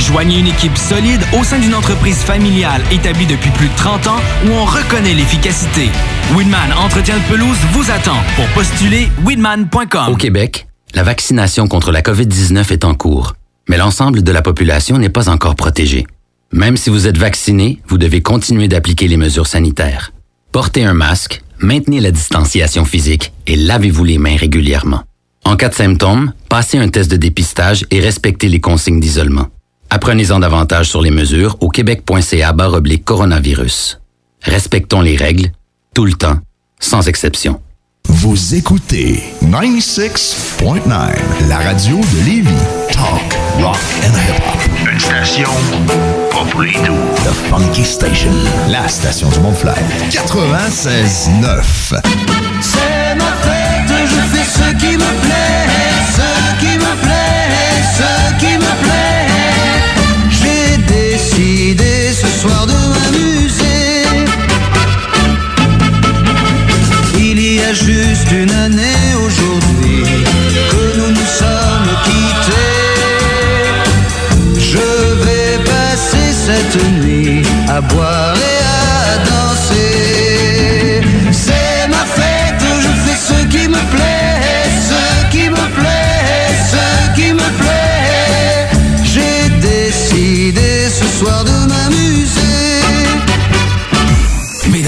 Joignez une équipe solide au sein d'une entreprise familiale établie depuis plus de 30 ans où on reconnaît l'efficacité. Weedman Entretien de pelouse vous attend pour postuler weedman.com. Au Québec, la vaccination contre la COVID-19 est en cours, mais l'ensemble de la population n'est pas encore protégée. Même si vous êtes vacciné, vous devez continuer d'appliquer les mesures sanitaires. Portez un masque, maintenez la distanciation physique et lavez-vous les mains régulièrement. En cas de symptômes, passez un test de dépistage et respectez les consignes d'isolement. Apprenez-en davantage sur les mesures au québec.ca oblique coronavirus. Respectons les règles, tout le temps, sans exception. Vous écoutez 96.9, la radio de Lévis. Talk, rock and hip-hop. Une station pas pour les doux. The Funky Station, la station du Mont-Fly. 96.9. une année aujourd'hui que nous nous sommes quittés. Je vais passer cette nuit à boire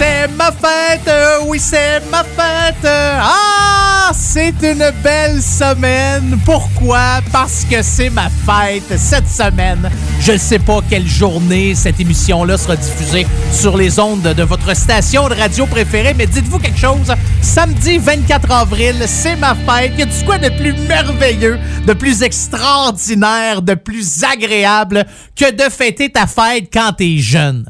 C'est ma fête, euh, oui c'est ma fête. Ah, c'est une belle semaine. Pourquoi? Parce que c'est ma fête cette semaine. Je ne sais pas quelle journée cette émission-là sera diffusée sur les ondes de votre station de radio préférée, mais dites-vous quelque chose. Samedi 24 avril, c'est ma fête. Y a-tu quoi de plus merveilleux, de plus extraordinaire, de plus agréable que de fêter ta fête quand t'es jeune?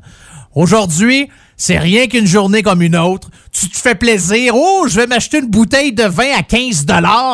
Aujourd'hui, c'est rien qu'une journée comme une autre. Tu te fais plaisir. Oh, je vais m'acheter une bouteille de vin à 15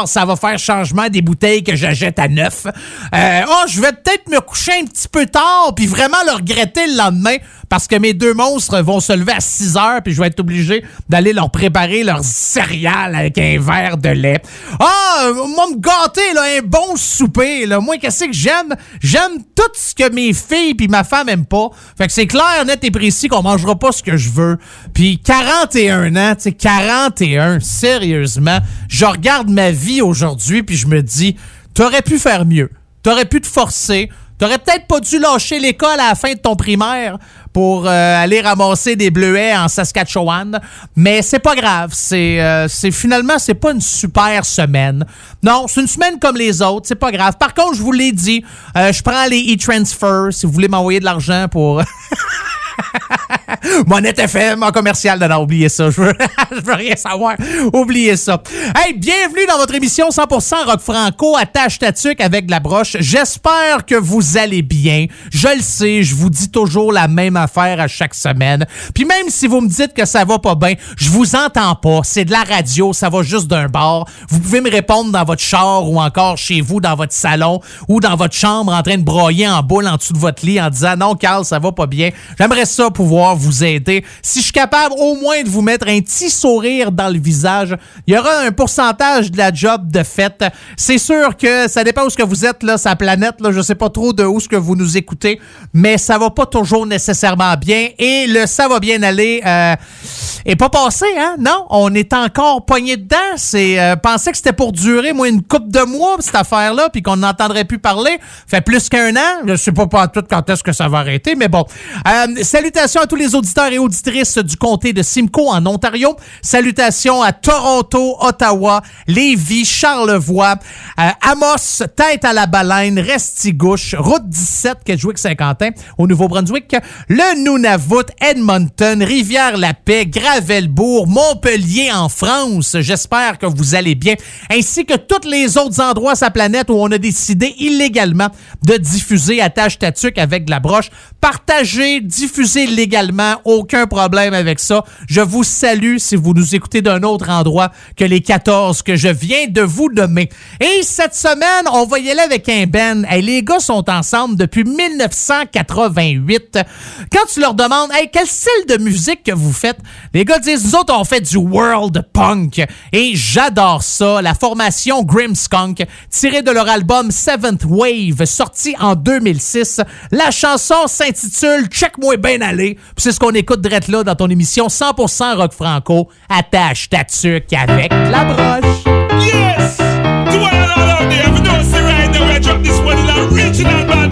Ça va faire changement des bouteilles que j'achète à 9. Euh, oh, je vais peut-être me coucher un petit peu tard puis vraiment le regretter le lendemain parce que mes deux monstres vont se lever à 6 heures puis je vais être obligé d'aller leur préparer leurs céréales avec un verre de lait. Ah, moi me gâter là, un bon souper là. Moi qu'est-ce que j'aime? J'aime tout ce que mes filles puis ma femme aiment pas. Fait que c'est clair, net et précis qu'on mangera pas ce que je veux. Puis 41 ans, tu sais 41, sérieusement, je regarde ma vie aujourd'hui puis je me dis t'aurais pu faire mieux. T'aurais pu te forcer. T'aurais peut-être pas dû lâcher l'école à la fin de ton primaire pour euh, aller ramasser des bleuets en Saskatchewan, mais c'est pas grave. C'est euh, c'est finalement c'est pas une super semaine. Non, c'est une semaine comme les autres. C'est pas grave. Par contre, je vous l'ai dit, euh, je prends les e-transfers si vous voulez m'envoyer de l'argent pour Monette FM en commercial. Non, oubliez ça. Je veux, rien savoir. Oubliez ça. Hey, bienvenue dans votre émission 100% rock franco. Attache ta avec de la broche. J'espère que vous allez bien. Je le sais, je vous dis toujours la même affaire à chaque semaine. Puis même si vous me dites que ça va pas bien, je vous entends pas. C'est de la radio, ça va juste d'un bar. Vous pouvez me répondre dans votre char ou encore chez vous, dans votre salon ou dans votre chambre en train de broyer en boule en dessous de votre lit en disant non, Carl, ça va pas bien. J'aimerais ça pouvoir vous aider. Si je suis capable au moins de vous mettre un petit sourire dans le visage, il y aura un pourcentage de la job de fait. C'est sûr que ça dépend où ce que vous êtes, là, sa planète, là, je sais pas trop de où ce que vous nous écoutez, mais ça va pas toujours nécessairement bien et le ça va bien aller euh, est pas passé, hein? Non, on est encore poigné dedans. C'est euh, pensais que c'était pour durer, moi, une coupe de mois, cette affaire-là, puis qu'on n'entendrait plus parler. Fait plus qu'un an. Je sais pas pas tout quand est-ce que ça va arrêter, mais bon. Euh, Salutations à tous les auditeurs et auditrices du comté de Simcoe en Ontario. Salutations à Toronto, Ottawa, Lévis, Charlevoix, euh, Amos, Tête à la Baleine, Restigouche, Route 17, Kedgewick-Saint-Quentin, au Nouveau-Brunswick, le Nunavut, Edmonton, Rivière-la-Paix, Gravelbourg, Montpellier en France. J'espère que vous allez bien, ainsi que tous les autres endroits sur la planète où on a décidé illégalement de diffuser Attache Tatuc avec de la broche. Partagez, diffusez légalement, aucun problème avec ça. Je vous salue si vous nous écoutez d'un autre endroit que les 14 que je viens de vous nommer. Et cette semaine, on va y aller avec un Ben. les gars sont ensemble depuis 1988. Quand tu leur demandes, hey, quel style de musique que vous faites, les gars disent, nous autres, on fait du world punk. Et j'adore ça. La formation Grimskunk, tirée de leur album Seventh Wave, sorti en 2006. La chanson s'intitule Check-moi bien aller. c'est ce qu'on écoute direct là dans ton émission 100% rock franco. Attache ta tuque avec la broche. Yes! To all out there, you don't see right now, I drop this one in original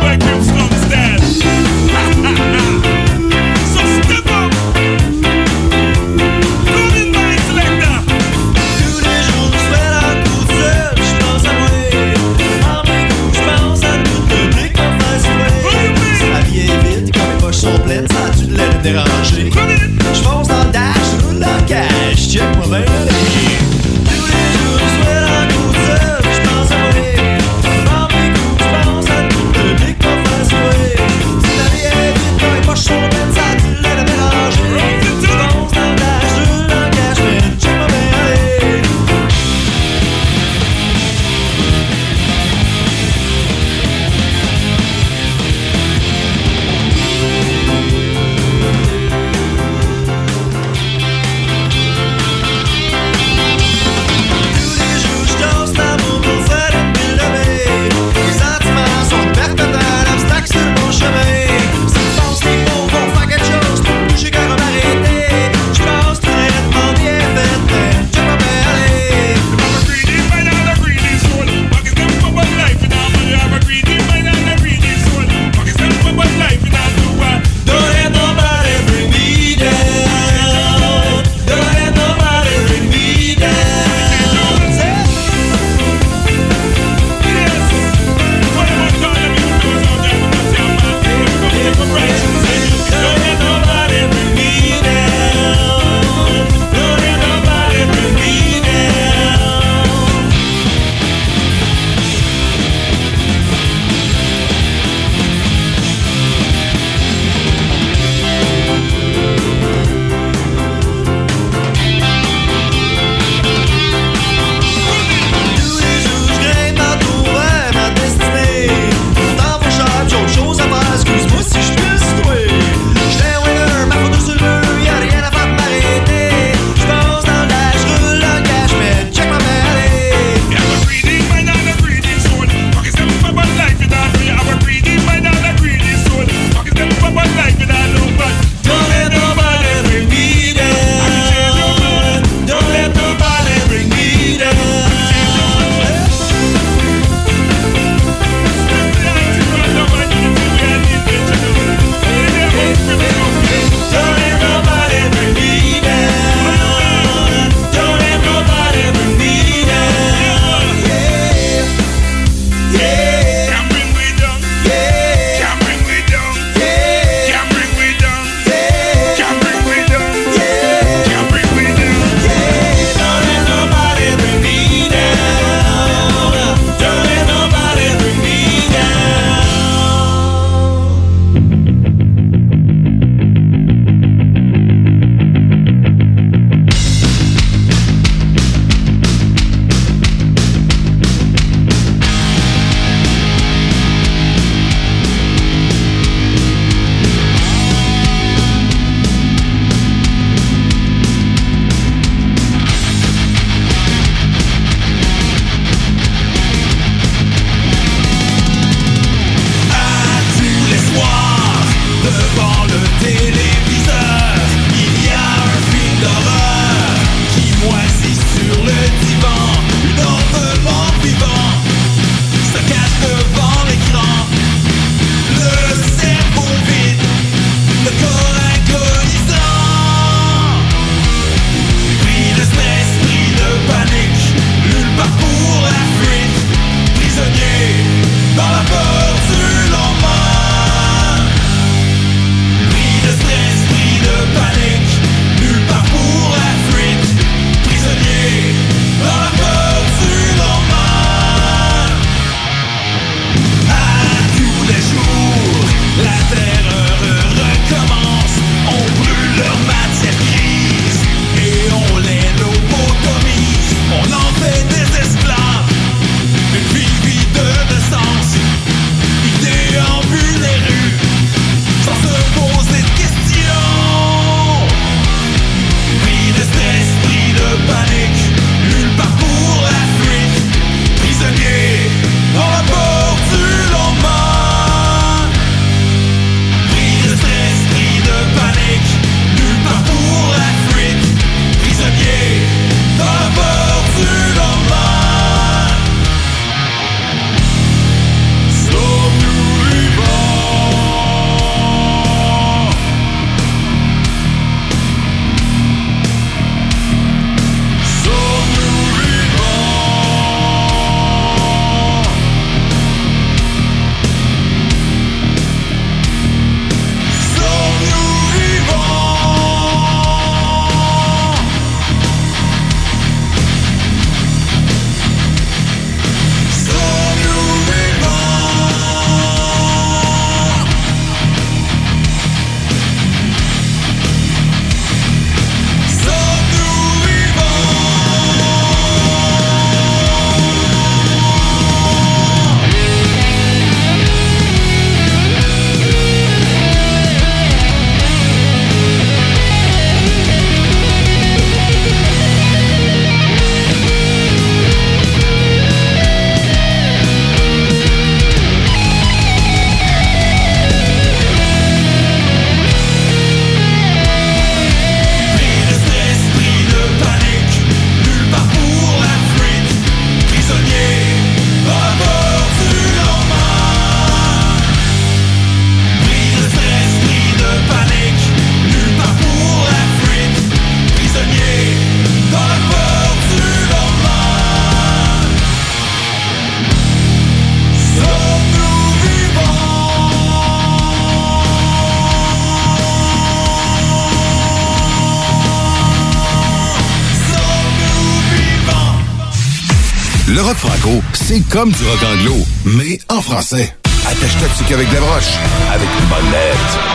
comme du rock anglo, mais en français. Attache ta avec des broches, avec une bonne lettre.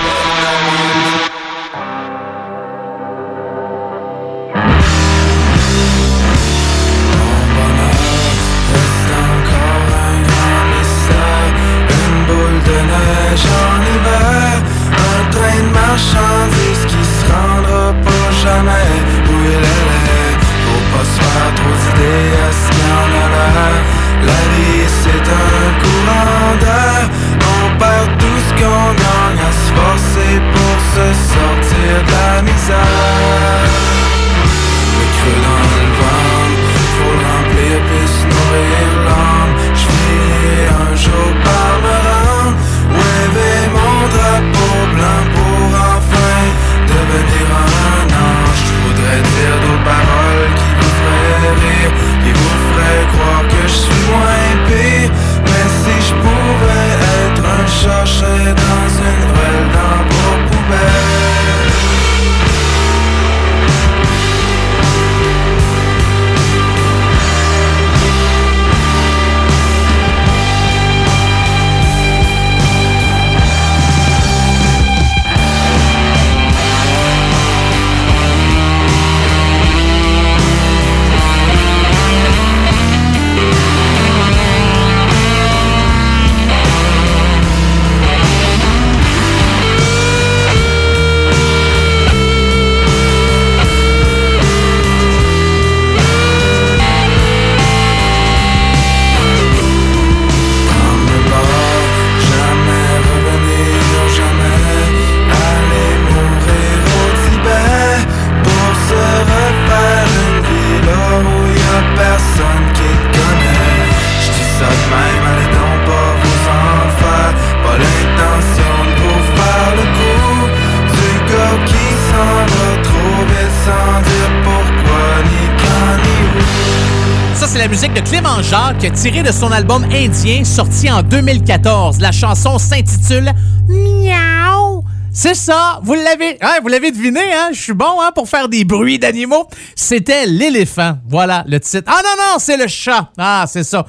La musique de Clément Jacques, tirée de son album Indien, sorti en 2014. La chanson s'intitule Miaou. C'est ça, vous l'avez, hein, vous l'avez deviné, hein? Je suis bon, hein, pour faire des bruits d'animaux. C'était l'éléphant. Voilà le titre. Ah non non, c'est le chat. Ah, c'est ça.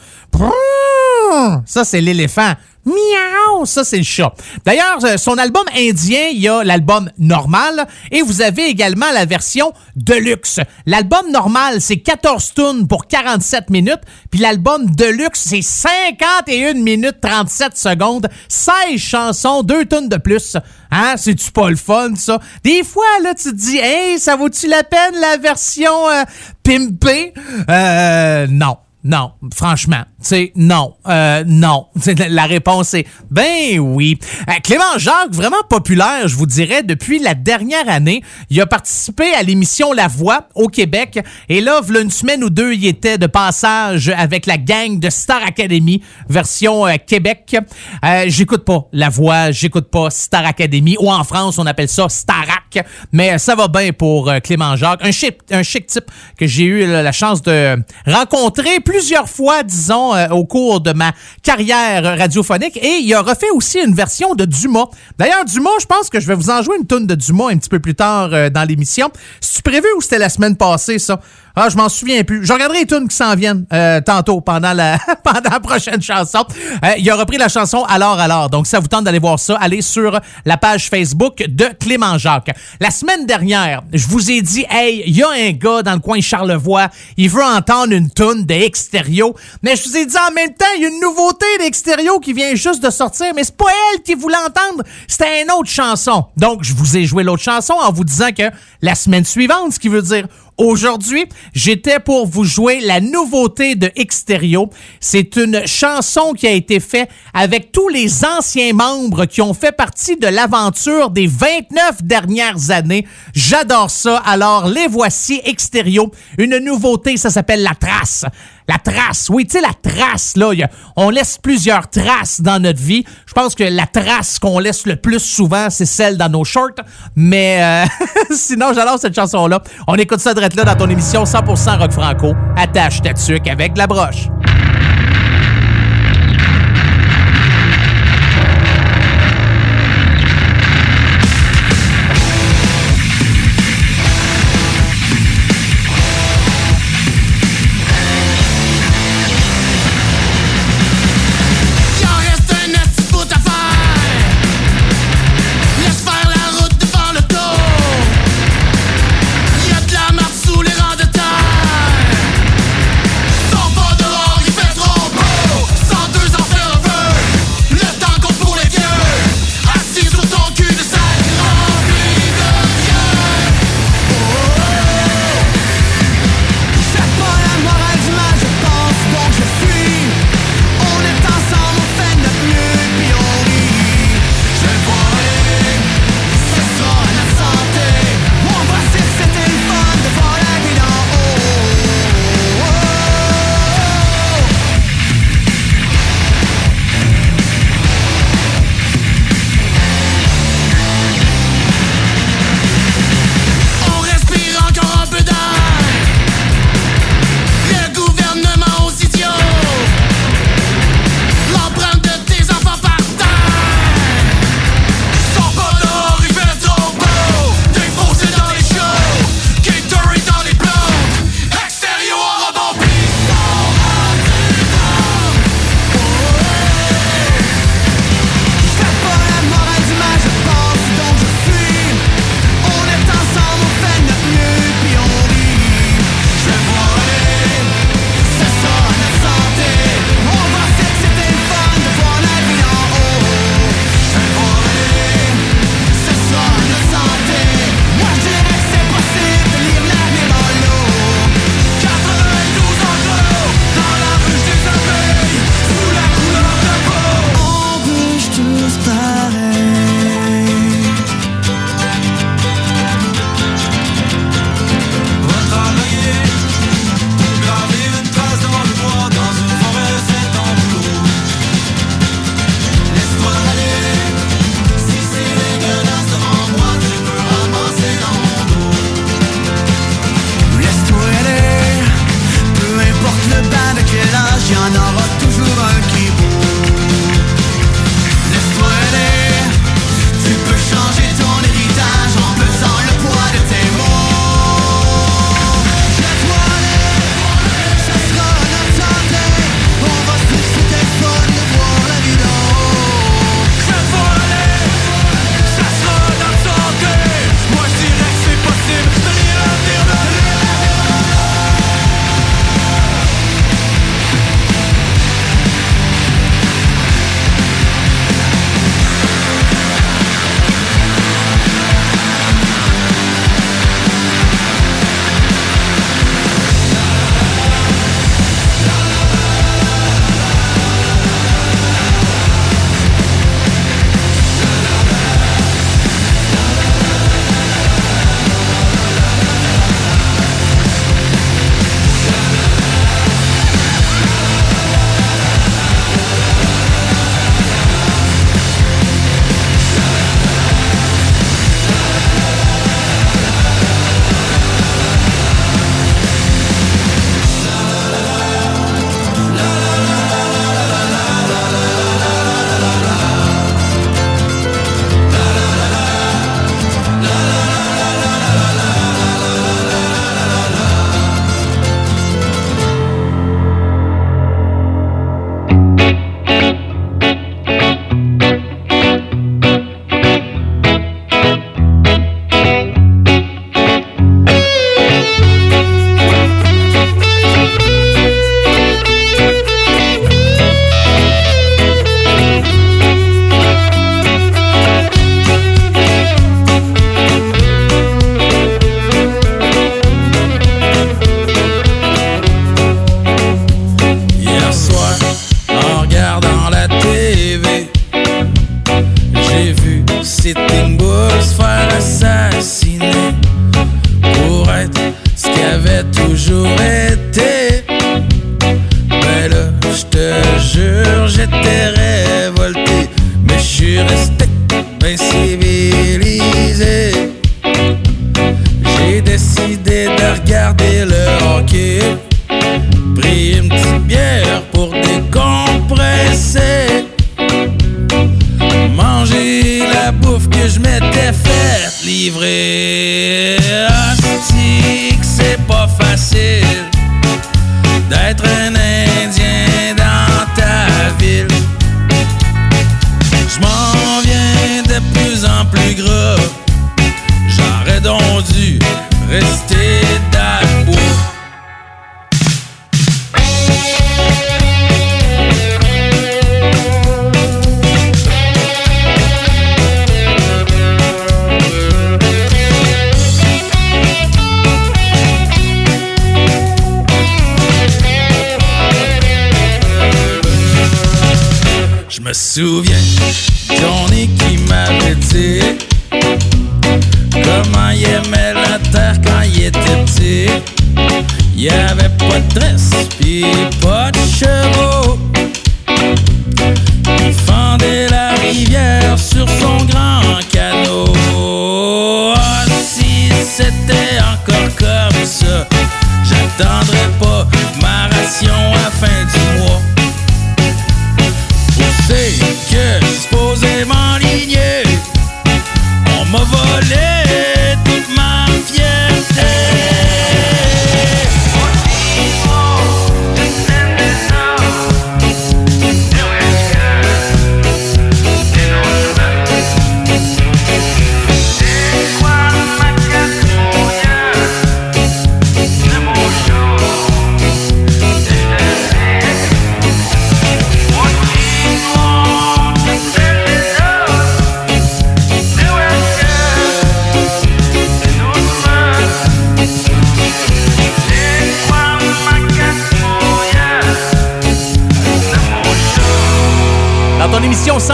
Ça, c'est l'éléphant. Miaou! Ça, c'est le chat. D'ailleurs, euh, son album indien, il y a l'album normal et vous avez également la version deluxe. L'album normal, c'est 14 tunes pour 47 minutes, puis l'album deluxe, c'est 51 minutes 37 secondes, 16 chansons, 2 tunes de plus. Hein? C'est-tu pas le fun, ça? Des fois, là, tu te dis, hey, ça vaut-tu la peine, la version euh, pimpée? Euh, non. Non, franchement, c'est non, euh, non. La réponse est ben oui. Euh, Clément Jacques, vraiment populaire, je vous dirais, depuis la dernière année. Il a participé à l'émission La Voix au Québec. Et là, v'là une semaine ou deux, il était de passage avec la gang de Star Academy, version euh, Québec. J'écoute pas La Voix, j'écoute pas Star Academy, ou en France, on appelle ça Starac. Mais ça va bien pour Clément Jacques. Un chic, un chic type que j'ai eu la chance de rencontrer plusieurs fois, disons, euh, au cours de ma carrière radiophonique. Et il a refait aussi une version de Dumas. D'ailleurs, Dumas, je pense que je vais vous en jouer une tonne de Dumas un petit peu plus tard euh, dans l'émission. C'est-tu prévu ou c'était la semaine passée, ça? Ah, je m'en souviens plus. Je regarderai les tunes qui s'en viennent euh, tantôt pendant la pendant la prochaine chanson. Euh, il a repris la chanson Alors alors. Donc ça vous tente d'aller voir ça, allez sur la page Facebook de Clément Jacques. La semaine dernière, je vous ai dit hey, il y a un gars dans le coin Charlevoix, il veut entendre une tune de Extérieur, mais je vous ai dit en même temps, il y a une nouveauté d'Extérieur qui vient juste de sortir, mais c'est pas elle qui voulait entendre, c'était une autre chanson. Donc je vous ai joué l'autre chanson en vous disant que la semaine suivante, ce qui veut dire Aujourd'hui, j'étais pour vous jouer la nouveauté de Extérieur. C'est une chanson qui a été faite avec tous les anciens membres qui ont fait partie de l'aventure des 29 dernières années. J'adore ça. Alors, les voici Extérieur. Une nouveauté, ça s'appelle La Trace. La trace, oui, tu sais, la trace, là, on laisse plusieurs traces dans notre vie. Je pense que la trace qu'on laisse le plus souvent, c'est celle dans nos shorts. Mais euh, sinon, j'adore cette chanson-là. On écoute ça direct là dans ton émission 100% rock franco. Attache ta tuque avec la broche. Regarder le hockey. Pris une petite bière pour décompresser. Manger la bouffe que je m'étais faite livrer. Hostie c'est pas facile d'être un Indien dans ta ville. Je m'en viens de plus en plus gras. Me souviens, Johnny qui m'avait dit comment il aimait la terre quand il était petit. Il y avait pas de tresse, pis pas de chevaux. Il fendait la rivière sur son grand canot. Ah, si c'était encore comme ça, j'attendrais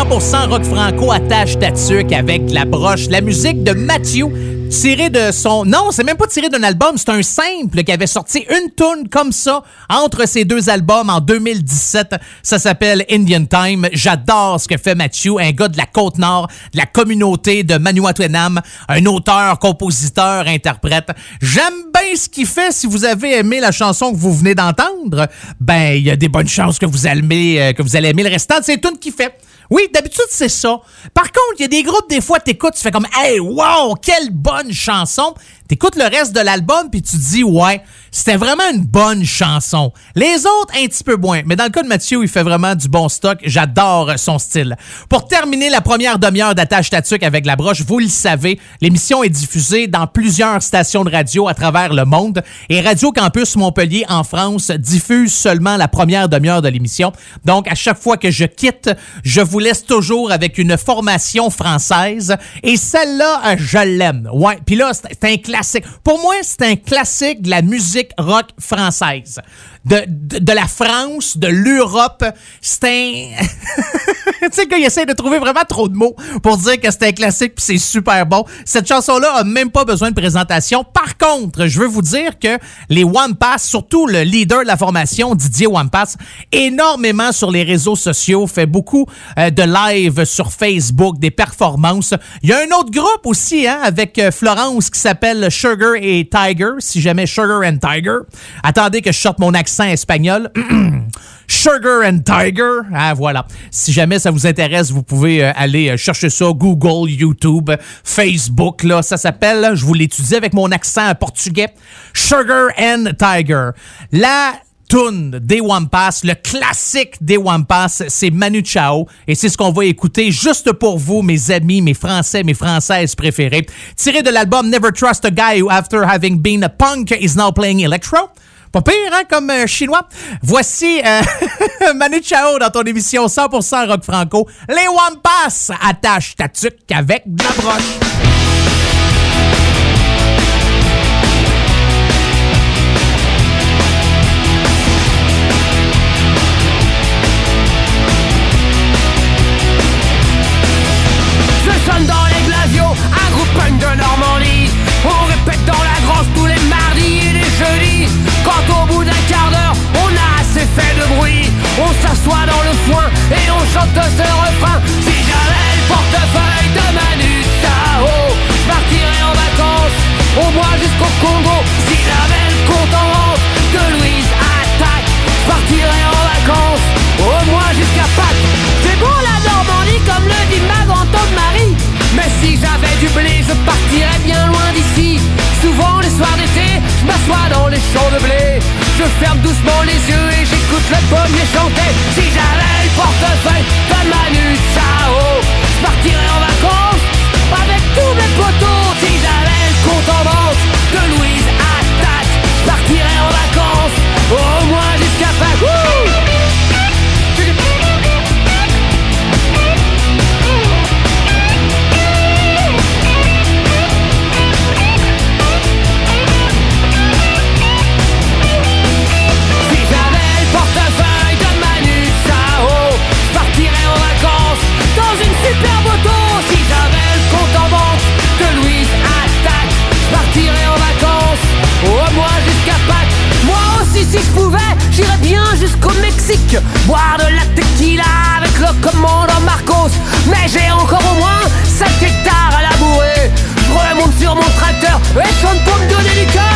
100% rock franco, attache ta tuque avec la broche, la musique de Matthew tiré de son non c'est même pas tiré d'un album c'est un simple qui avait sorti une tune comme ça entre ces deux albums en 2017 ça s'appelle Indian Time. J'adore ce que fait Matthew un gars de la côte nord de la communauté de Manuatwenam un auteur compositeur interprète. J'aime bien ce qu'il fait. Si vous avez aimé la chanson que vous venez d'entendre ben il y a des bonnes chances que vous allez euh, que vous allez aimer le restant de ces tunes qu'il fait oui, d'habitude, c'est ça. Par contre, il y a des groupes, des fois, t'écoutes, tu fais comme, hey, wow, quelle bonne chanson. T'écoutes le reste de l'album, puis tu te dis, ouais, c'était vraiment une bonne chanson. Les autres, un petit peu moins. Mais dans le cas de Mathieu, il fait vraiment du bon stock. J'adore son style. Pour terminer la première demi-heure d'Attache Tatuc avec la broche, vous le savez, l'émission est diffusée dans plusieurs stations de radio à travers le monde. Et Radio Campus Montpellier en France diffuse seulement la première demi-heure de l'émission. Donc, à chaque fois que je quitte, je vous laisse toujours avec une formation française. Et celle-là, euh, je l'aime. Ouais. Puis là, c'est un. Pour moi, c'est un classique de la musique rock française. De, la France, de l'Europe. C'est un... tu sais, qu'il essaie de trouver vraiment trop de mots pour dire que c'est un classique puis c'est super bon. Cette chanson-là a même pas besoin de présentation. Par contre, je veux vous dire que les One Pass, surtout le leader de la formation, Didier One Pass, énormément sur les réseaux sociaux, fait beaucoup euh, de live sur Facebook, des performances. Il y a un autre groupe aussi, hein, avec euh, Florence qui s'appelle Sugar et Tiger, si jamais Sugar and Tiger. Attendez que je sorte mon accent espagnol. Sugar and Tiger. Ah, voilà. Si jamais ça vous intéresse, vous pouvez euh, aller euh, chercher ça. Google, YouTube, Facebook, là. Ça s'appelle, je vous l'étudie avec mon accent portugais. Sugar and Tiger. La tune des Pass, le classique des Pass, c'est Manu Chao. Et c'est ce qu'on va écouter juste pour vous, mes amis, mes Français, mes Françaises préférées. Tiré de l'album Never Trust a Guy Who After Having Been a Punk Is Now Playing Electro. Pas pire, hein, comme euh, chinois. Voici euh, Manu Chao dans ton émission 100% rock franco. Les One Pass attache ta tuque avec de la broche. Si j'avais le portefeuille de Manu Sao Je partirais en vacances, au moins jusqu'au Congo. Si j'avais le compte en vente de Louise Attaque Je partirais en vacances, au moins jusqu'à Pâques. C'est bon la Normandie comme le dit ma grand-tante Marie. Mais si j'avais du blé, je partirais de blé. Je ferme doucement les yeux et j'écoute le pommier chanter. Si j'avais le portefeuille de Manu Chao, je partirais en vacances avec tous mes potos. Si j'avais le compte en banque de Louise Attaque, je partirais en vacances jusqu'au Mexique, boire de la tequila avec le commandant Marcos. Mais j'ai encore au moins 5 hectares à labourer. Je remonte sur mon tracteur et chante pour me donner du cœur.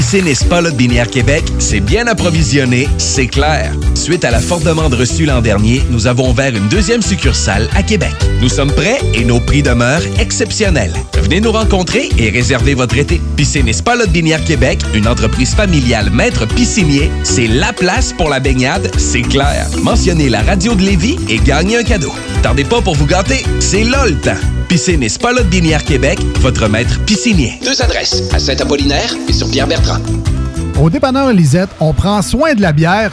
Piscine et Spa Lot Binière Québec, c'est bien approvisionné, c'est clair. Suite à la forte demande reçue l'an dernier, nous avons ouvert une deuxième succursale à Québec. Nous sommes prêts et nos prix demeurent exceptionnels. Venez nous rencontrer et réserver votre été. Piscine et Spa Lot Binière Québec, une entreprise familiale maître piscinier, c'est la place pour la baignade, c'est clair. Mentionnez la radio de Lévis et gagnez un cadeau. Tardez pas pour vous gâter, c'est là le temps. Piscine et Spa Lot Binière Québec, votre maître piscinier. Deux adresses, à Saint-Apollinaire et sur Pierre-Bertrand. Au dépanneur Lisette, on prend soin de la bière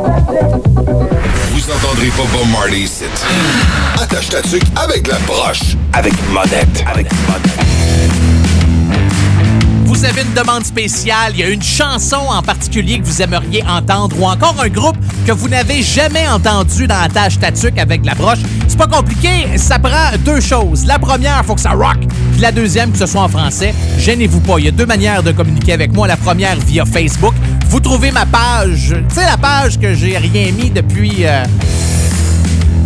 Vous entendrez pas Bob Marley ici. Attache ta tuque avec la broche. Avec monette. Avec Vous avez une demande spéciale, il y a une chanson en particulier que vous aimeriez entendre ou encore un groupe que vous n'avez jamais entendu dans la tâche tatuc avec la broche. C'est pas compliqué, ça prend deux choses. La première, faut que ça rock. Puis la deuxième, que ce soit en français. Gênez-vous pas, il y a deux manières de communiquer avec moi. La première via Facebook. Vous trouvez ma page, tu sais la page que j'ai rien mis depuis euh,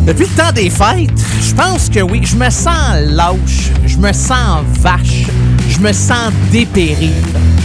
depuis le temps des fêtes, je pense que oui, je me sens lâche, je me sens vache, je me sens dépérir.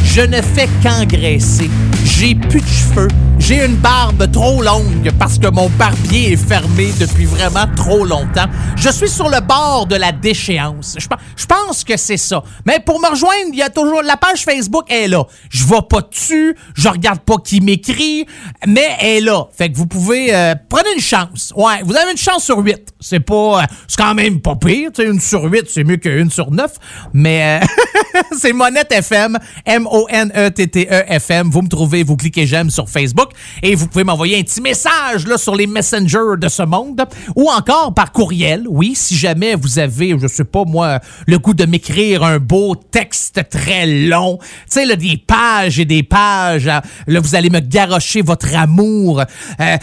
Je ne fais qu'engraisser. J'ai plus de cheveux. J'ai une barbe trop longue parce que mon barbier est fermé depuis vraiment trop longtemps. Je suis sur le bord de la déchéance. Je, je pense que c'est ça. Mais pour me rejoindre, il y a toujours la page Facebook est là. Je vais pas dessus, je regarde pas qui m'écrit, mais elle est là. Fait que vous pouvez euh, prenez une chance. Ouais, vous avez une chance sur 8. C'est pas euh, c'est quand même pas pire, tu une sur 8, c'est mieux qu'une sur 9, mais euh, c'est Monette FM, M O N E T T E F M. Vous me trouvez, vous cliquez j'aime sur Facebook et vous pouvez m'envoyer un petit message là sur les messengers de ce monde ou encore par courriel. Oui, si jamais vous avez, je sais pas moi, le goût de m'écrire un beau texte très long, tu sais là des pages et des pages, hein, là vous allez me garrocher votre amour euh,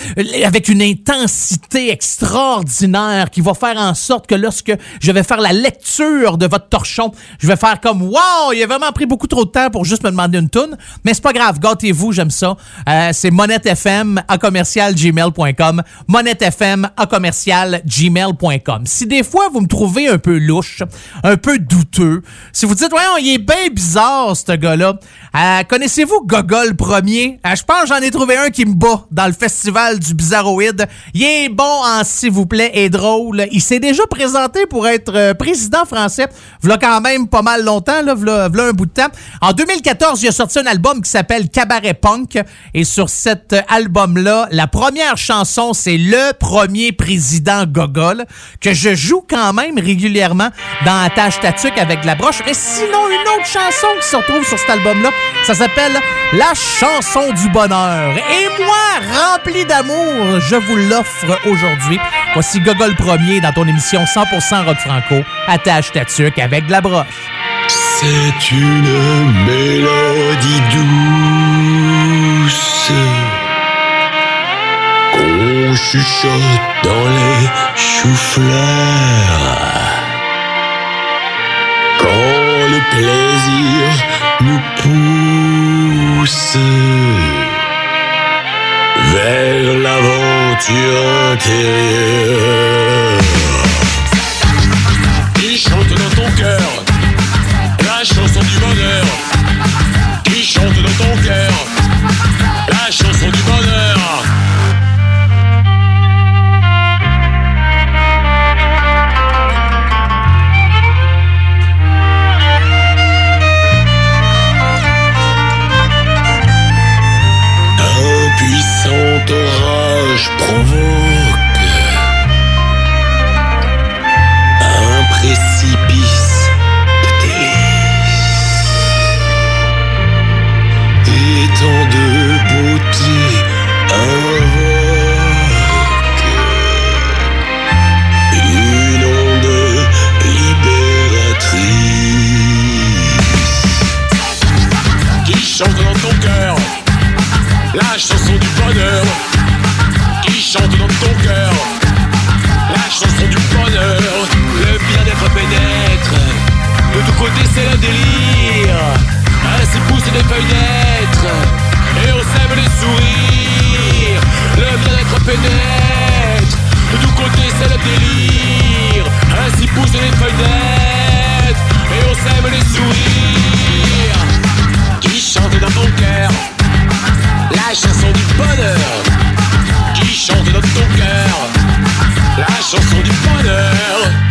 avec une intensité extraordinaire qui va faire en sorte que lorsque je vais faire la lecture de votre torchon, je vais faire comme wow, il a vraiment pris beaucoup trop de temps pour juste me demander une toune, mais c'est pas grave, gâtez-vous, j'aime ça. Euh, c'est monettefm à commercial gmail.com, à commercial gmail.com. Si des fois vous me trouvez un peu louche, un peu douteux, si vous dites voyons, il est bien bizarre ce gars-là. Euh, connaissez-vous Gogol premier? Euh, Je pense j'en ai trouvé un qui me bat dans le festival du Bizarroïde. Il est bon en s'il vous plaît et drôle. Il s'est déjà présenté pour être euh, président français. V'là quand même pas mal longtemps, là, v'là, v'là un bout de temps. En 2014, il a sorti un album qui s'appelle Cabaret Punk. Et sur cet album-là, la première chanson, c'est Le premier président Gogol, que je joue quand même régulièrement dans la tâche tatuc avec la broche. Mais sinon, une autre chanson qui se retrouve sur cet album-là, ça s'appelle La chanson du bonheur. Et moi, rempli d'amour, je vous l'offre aujourd'hui. Voici Gogol Premier dans ton émission 100% Rock Franco. Attache ta tuque avec de la broche. C'est une mélodie douce qu'on chuchote dans les choux-fleurs. Quand le plaisir nous pousse vers l'aventure intérieure. Qui chante dans ton cœur la chanson du bonheur? Qui chante dans ton cœur la chanson du bonheur. Un puissant orage provoque la chanson du bonheur qui chante dans ton cœur. La chanson du bonheur, le bien-être pénètre. De tous côtés, c'est le délire. Ainsi poussent des feuilles d'être. Et on sème les sourires. Le bien-être pénètre. De tous côtés, c'est le délire. Ainsi poussent les feuilles d'être. Et on sème les sourires. Qui chante dans ton cœur la chanson du bonheur qui chante dans ton cœur. La chanson du bonheur.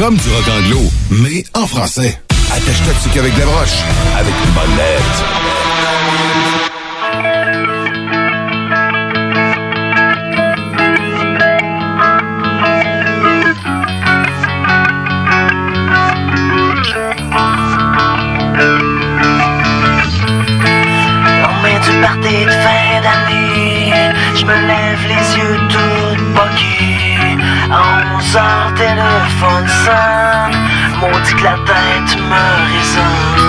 Comme du rock anglo, mais en français. Attache-toi dessus qu'avec la broche, maudit la tête me résonne.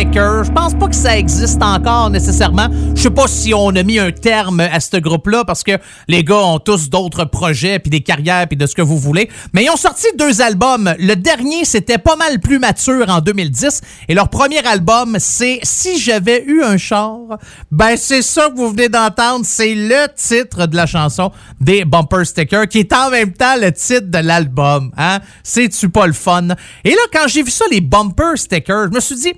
Je pense pas que ça existe encore nécessairement. Je sais pas si on a mis un terme à ce groupe-là parce que les gars ont tous d'autres projets puis des carrières puis de ce que vous voulez. Mais ils ont sorti deux albums. Le dernier, c'était pas mal plus mature en 2010 et leur premier album, c'est Si j'avais eu un char. Ben, c'est ça que vous venez d'entendre. C'est le titre de la chanson des Bumper Stickers qui est en même temps le titre de l'album. Hein? C'est-tu pas le fun? Et là, quand j'ai vu ça, les Bumper Stickers, je me suis dit,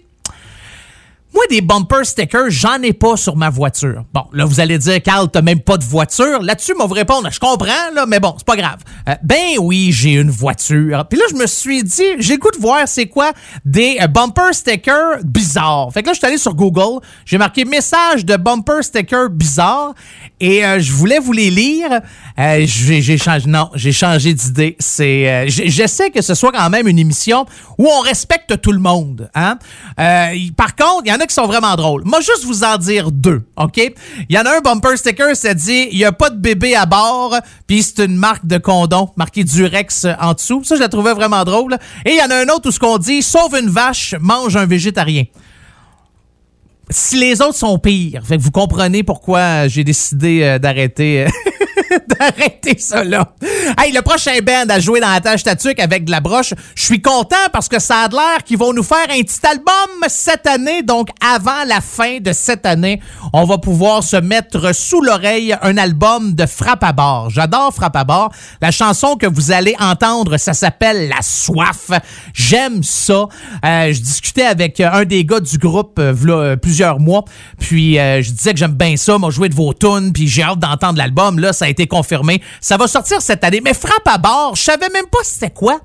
moi, des bumper stickers, j'en ai pas sur ma voiture. Bon, là, vous allez dire, Carl, t'as même pas de voiture. Là-dessus, moi, vous répondre, je comprends, là, mais bon, c'est pas grave. Euh, ben oui, j'ai une voiture. Puis là, je me suis dit, j'ai goût de voir c'est quoi des euh, bumper stickers bizarres. Fait que là, je suis allé sur Google, j'ai marqué message de bumper stickers bizarres et euh, je voulais vous les lire. Euh, j'ai changé, non, j'ai changé d'idée. C'est, euh, j'essaie que ce soit quand même une émission où on respecte tout le monde. Hein? Euh, y- par contre, il y en a qui sont vraiment drôles. Moi, juste vous en dire deux, OK? Il y en a un bumper sticker, ça dit « Il n'y a pas de bébé à bord », puis c'est une marque de condom, marqué Durex euh, en dessous. Ça, je la trouvais vraiment drôle. Et il y en a un autre où ce qu'on dit « Sauve une vache, mange un végétarien ». Si les autres sont pires, fait que vous comprenez pourquoi j'ai décidé euh, d'arrêter euh, Arrêtez ça là. Hey, le prochain band à jouer dans la tâche tatuque avec de la broche, je suis content parce que ça a l'air qu'ils vont nous faire un petit album cette année. Donc, avant la fin de cette année, on va pouvoir se mettre sous l'oreille un album de Frappe à bord. J'adore Frappe à bord. La chanson que vous allez entendre, ça s'appelle La Soif. J'aime ça. Euh, je discutais avec un des gars du groupe euh, euh, plusieurs mois, puis euh, je disais que j'aime bien ça, m'a joué de vos tunes, puis j'ai hâte d'entendre l'album. Là, ça a été confirmé. Ça va sortir cette année. Mais Frappe à bord, je savais même pas c'était quoi.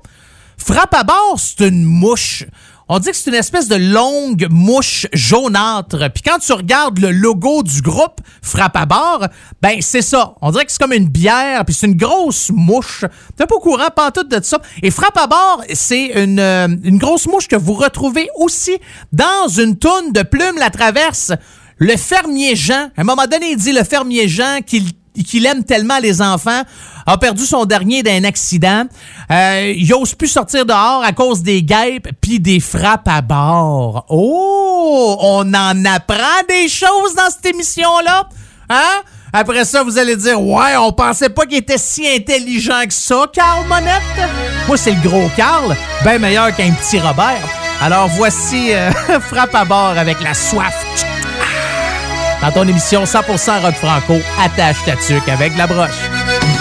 Frappe à bord, c'est une mouche. On dit que c'est une espèce de longue mouche jaunâtre. Puis quand tu regardes le logo du groupe Frappe à bord, ben c'est ça. On dirait que c'est comme une bière, puis c'est une grosse mouche. T'es pas au courant, pas tout de ça. Et Frappe à bord, c'est une, euh, une grosse mouche que vous retrouvez aussi dans une toune de Plume la Traverse. Le fermier Jean, à un moment donné, il dit le fermier Jean qu'il qu'il aime tellement les enfants, a perdu son dernier d'un accident. Euh, il n'ose plus sortir dehors à cause des guêpes puis des frappes à bord. Oh, on en apprend des choses dans cette émission-là. Hein? Après ça, vous allez dire, ouais, on pensait pas qu'il était si intelligent que ça, Carl Monette. Moi, c'est le gros Carl, bien meilleur qu'un petit Robert. Alors voici euh, Frappe à bord avec la soif dans ton émission 100% rock franco, attache ta tuque avec la broche.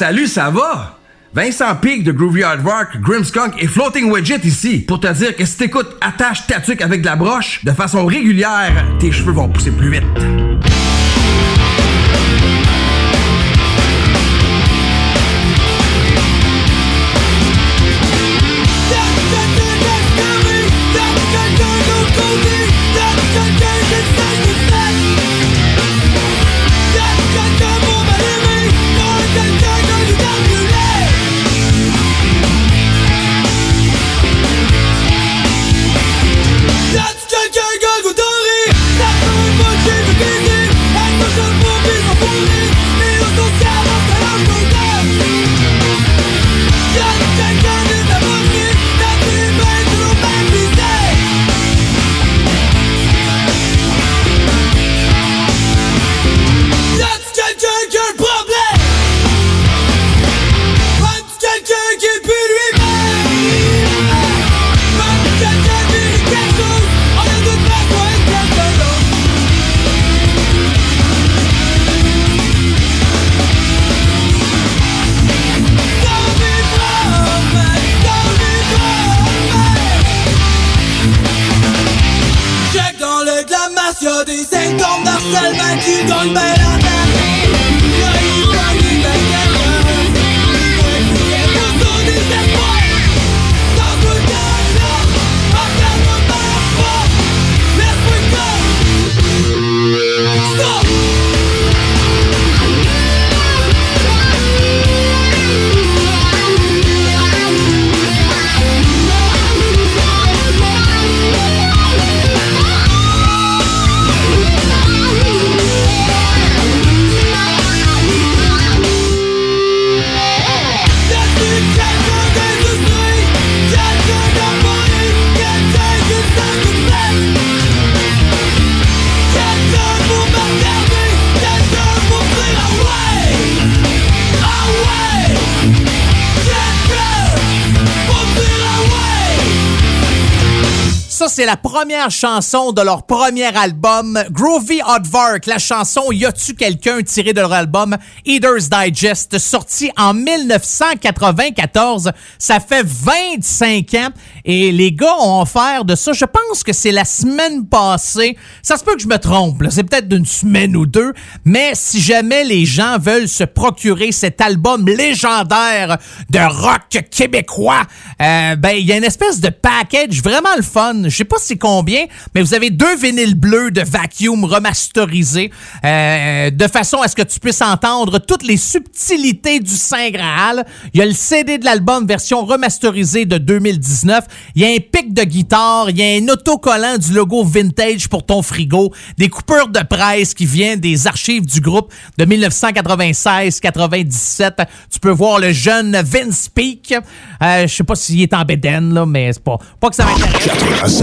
Salut, ça va? Vincent Peak de Groovy Hard Rock, Grimskunk et Floating Widget ici pour te dire que si t'écoutes Attache ta tuque avec de la broche de façon régulière, tes cheveux vont pousser plus vite. Première chanson de leur premier album, Groovy Aardvark. La chanson Y a-tu quelqu'un tiré de leur album Eater's Digest, sorti en 1994. Ça fait 25 ans et les gars ont offert de ça. Je pense que c'est la semaine passée. Ça se peut que je me trompe. C'est peut-être d'une semaine ou deux. Mais si jamais les gens veulent se procurer cet album légendaire de rock québécois, euh, ben il y a une espèce de package vraiment le fun. Je sais pas mais vous avez deux vinyles bleus de Vacuum remasterisés euh, de façon à ce que tu puisses entendre toutes les subtilités du Saint Graal. Il y a le CD de l'album version remasterisée de 2019. Il y a un pic de guitare, il y a un autocollant du logo vintage pour ton frigo, des coupures de presse qui viennent des archives du groupe de 1996-97. Tu peux voir le jeune Vince Peak. Euh, je sais pas s'il est en bédaine, là, mais c'est pas, pas que ça m'intéresse.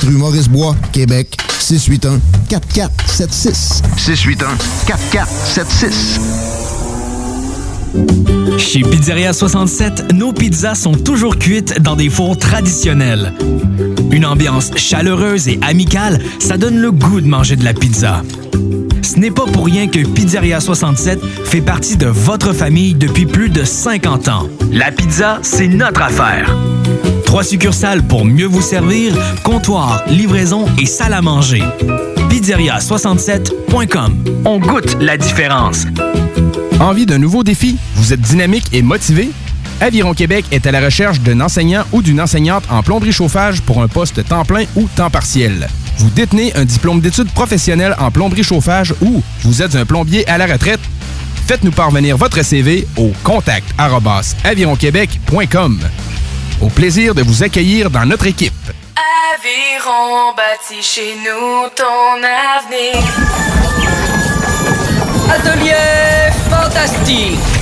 rue Maurice-Bois, Québec, 681 4476. 681 4476. Chez Pizzeria 67, nos pizzas sont toujours cuites dans des fours traditionnels. Une ambiance chaleureuse et amicale, ça donne le goût de manger de la pizza. Ce n'est pas pour rien que Pizzeria 67 fait partie de votre famille depuis plus de 50 ans. La pizza, c'est notre affaire. Trois succursales pour mieux vous servir, comptoir, livraison et salle à manger. Pizzeria67.com. On goûte la différence. Envie d'un nouveau défi? Vous êtes dynamique et motivé? Aviron Québec est à la recherche d'un enseignant ou d'une enseignante en plomberie chauffage pour un poste temps plein ou temps partiel. Vous détenez un diplôme d'études professionnelles en plomberie chauffage ou vous êtes un plombier à la retraite? Faites-nous parvenir votre CV au contact avironquebec.com. Au plaisir de vous accueillir dans notre équipe. Aviron bâti chez nous ton avenir. Atelier fantastique.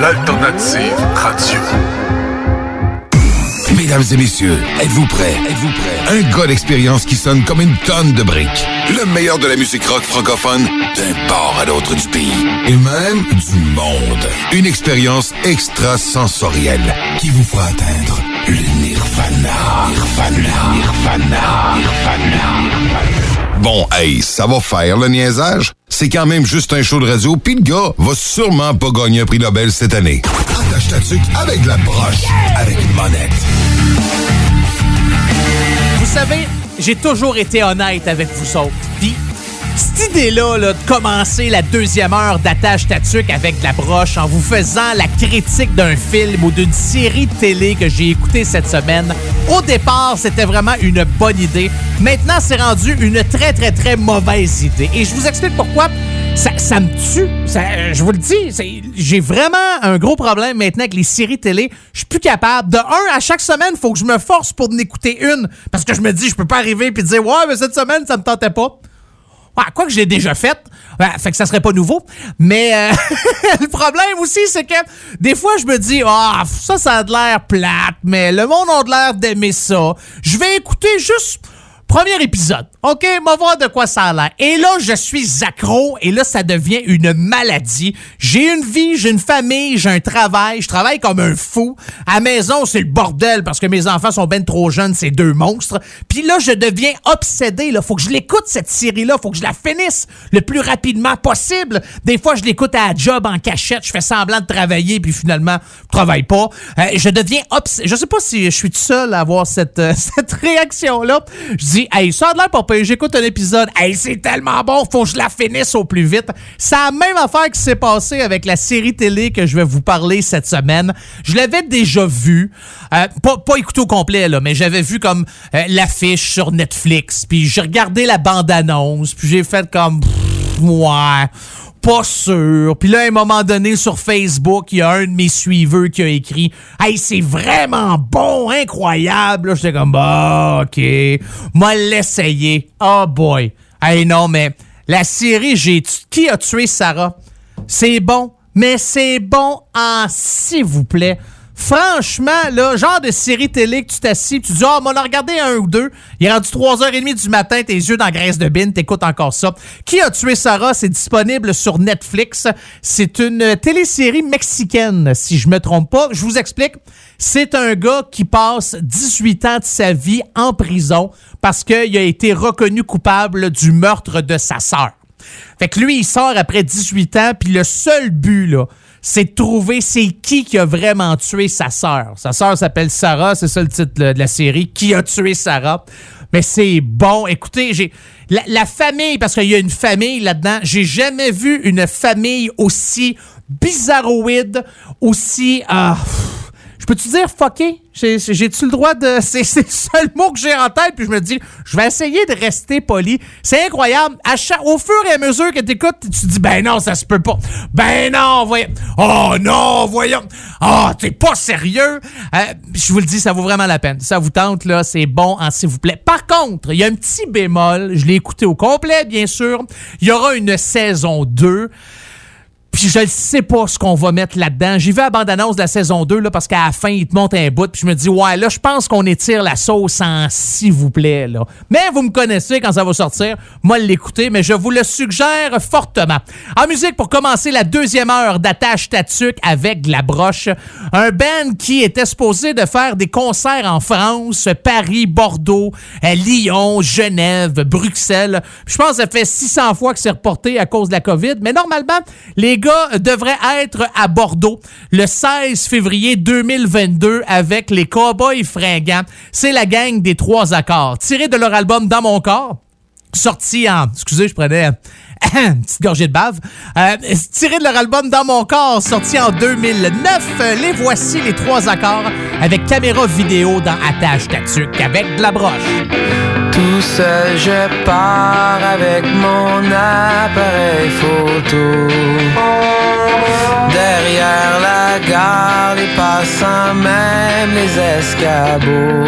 l'alternative radio. Mesdames et messieurs, êtes-vous prêts? Êtes-vous prêts? Un gars d'expérience qui sonne comme une tonne de briques. Le meilleur de la musique rock francophone d'un port à l'autre du pays. Et même du monde. Une expérience extrasensorielle qui vous fera atteindre le nirvana. Nirvana. Nirvana. Nirvana. Bon, hey, ça va faire le niaisage. C'est quand même juste un show de radio, puis le gars va sûrement pas gagner un prix Nobel cette année. Attache ta tuque avec la broche, avec une monette. Vous savez, j'ai toujours été honnête avec vous autres. Puis, cette idée-là là, de commencer la deuxième heure d'attache tatuc avec la broche en vous faisant la critique d'un film ou d'une série télé que j'ai écouté cette semaine, au départ, c'était vraiment une bonne idée. Maintenant, c'est rendu une très, très, très mauvaise idée. Et je vous explique pourquoi. Ça, ça me tue. Ça- je vous le dis, j'ai vraiment un gros problème maintenant avec les séries télé. Je suis plus capable. De un, à chaque semaine, faut que je me force pour en écouter une. Parce que je me dis, je peux pas arriver puis dire, ouais, mais cette semaine, ça me tentait pas. Ouais, quoi que je l'ai déjà fait, ouais, fait que ça serait pas nouveau. Mais euh, le problème aussi, c'est que des fois, je me dis, ah, ça, ça a de l'air plate, mais le monde a de l'air d'aimer ça. Je vais écouter juste premier épisode. OK, va voir de quoi ça a l'air. Et là, je suis accro et là, ça devient une maladie. J'ai une vie, j'ai une famille, j'ai un travail, je travaille comme un fou. À maison, c'est le bordel parce que mes enfants sont ben trop jeunes, c'est deux monstres. Puis là, je deviens obsédé. Là, faut que je l'écoute cette série-là, faut que je la finisse le plus rapidement possible. Des fois, je l'écoute à job en cachette, je fais semblant de travailler, puis finalement, je travaille pas. Euh, je deviens obsédé. Je sais pas si je suis tout seul à avoir cette, euh, cette réaction-là. Hey, ça a l'air pas pire. J'écoute un épisode. Hey, c'est tellement bon, faut que je la finisse au plus vite. C'est la même affaire qui s'est passée avec la série télé que je vais vous parler cette semaine. Je l'avais déjà vue. Euh, pas, pas écouté au complet, là, mais j'avais vu comme euh, l'affiche sur Netflix. Puis j'ai regardé la bande-annonce. Puis j'ai fait comme, ouais pas sûr. Puis là, à un moment donné, sur Facebook, il y a un de mes suiveurs qui a écrit Hey, c'est vraiment bon, incroyable. J'étais comme Bah, ok. Moi, l'essayer. Oh boy. Hey, non, mais la série, j'ai. Qui a tué Sarah? C'est bon, mais c'est bon en s'il vous plaît. Franchement, là, genre de série télé que tu t'assis, tu dis, ah, on a regardé un ou deux. Il est rendu 3h30 du matin, tes yeux dans graisse de bine, t'écoutes encore ça. Qui a tué Sarah? C'est disponible sur Netflix. C'est une télésérie mexicaine, si je me trompe pas. Je vous explique. C'est un gars qui passe 18 ans de sa vie en prison parce qu'il a été reconnu coupable du meurtre de sa sœur. Fait que lui, il sort après 18 ans, puis le seul but, là, c'est trouver c'est qui qui a vraiment tué sa sœur. Sa sœur s'appelle Sarah, c'est ça le titre de la série. Qui a tué Sarah? Mais c'est bon. Écoutez, j'ai la, famille, parce qu'il y a une famille là-dedans, j'ai jamais vu une famille aussi bizarroïde, aussi... ah, peux-tu dire fucké? J'ai- J'ai-tu le droit de. C'est le seul mot que j'ai en tête, puis je me dis, je vais essayer de rester poli. C'est incroyable. À au fur et à mesure que t'écoutes, tu te dis, ben non, ça se peut pas. Ben non, voyons. Oh non, voyons. Oh, t'es pas sérieux. Euh, je vous le dis, ça vaut vraiment la peine. Ça vous tente, là, c'est bon, hein, s'il vous plaît. Par contre, il y a un petit bémol. Je l'ai écouté au complet, bien sûr. Il y aura une saison 2. Puis je ne sais pas ce qu'on va mettre là-dedans. J'ai vu la bande-annonce de la saison 2 là, parce qu'à la fin, il te monte un bout. Puis je me dis, ouais, là, je pense qu'on étire la sauce en s'il vous plaît. Là. Mais vous me connaissez quand ça va sortir. Moi, l'écouter, mais je vous le suggère fortement. En musique, pour commencer la deuxième heure d'attache tatuc avec de la broche, un band qui était supposé de faire des concerts en France, Paris, Bordeaux, euh, Lyon, Genève, Bruxelles. Je pense que ça fait 600 fois que c'est reporté à cause de la COVID. Mais normalement, les gars devraient être à Bordeaux le 16 février 2022 avec les Cowboys fringants. C'est la gang des trois accords. Tiré de leur album Dans mon corps, sorti en... Excusez, je prenais une petite gorgée de bave. Euh, tiré de leur album Dans mon corps, sorti en 2009, euh, les voici les trois accords avec caméra vidéo dans Attache Tatuc avec de la broche. Seul, je pars avec mon appareil photo. Derrière la gare, les passants, même les escabeaux.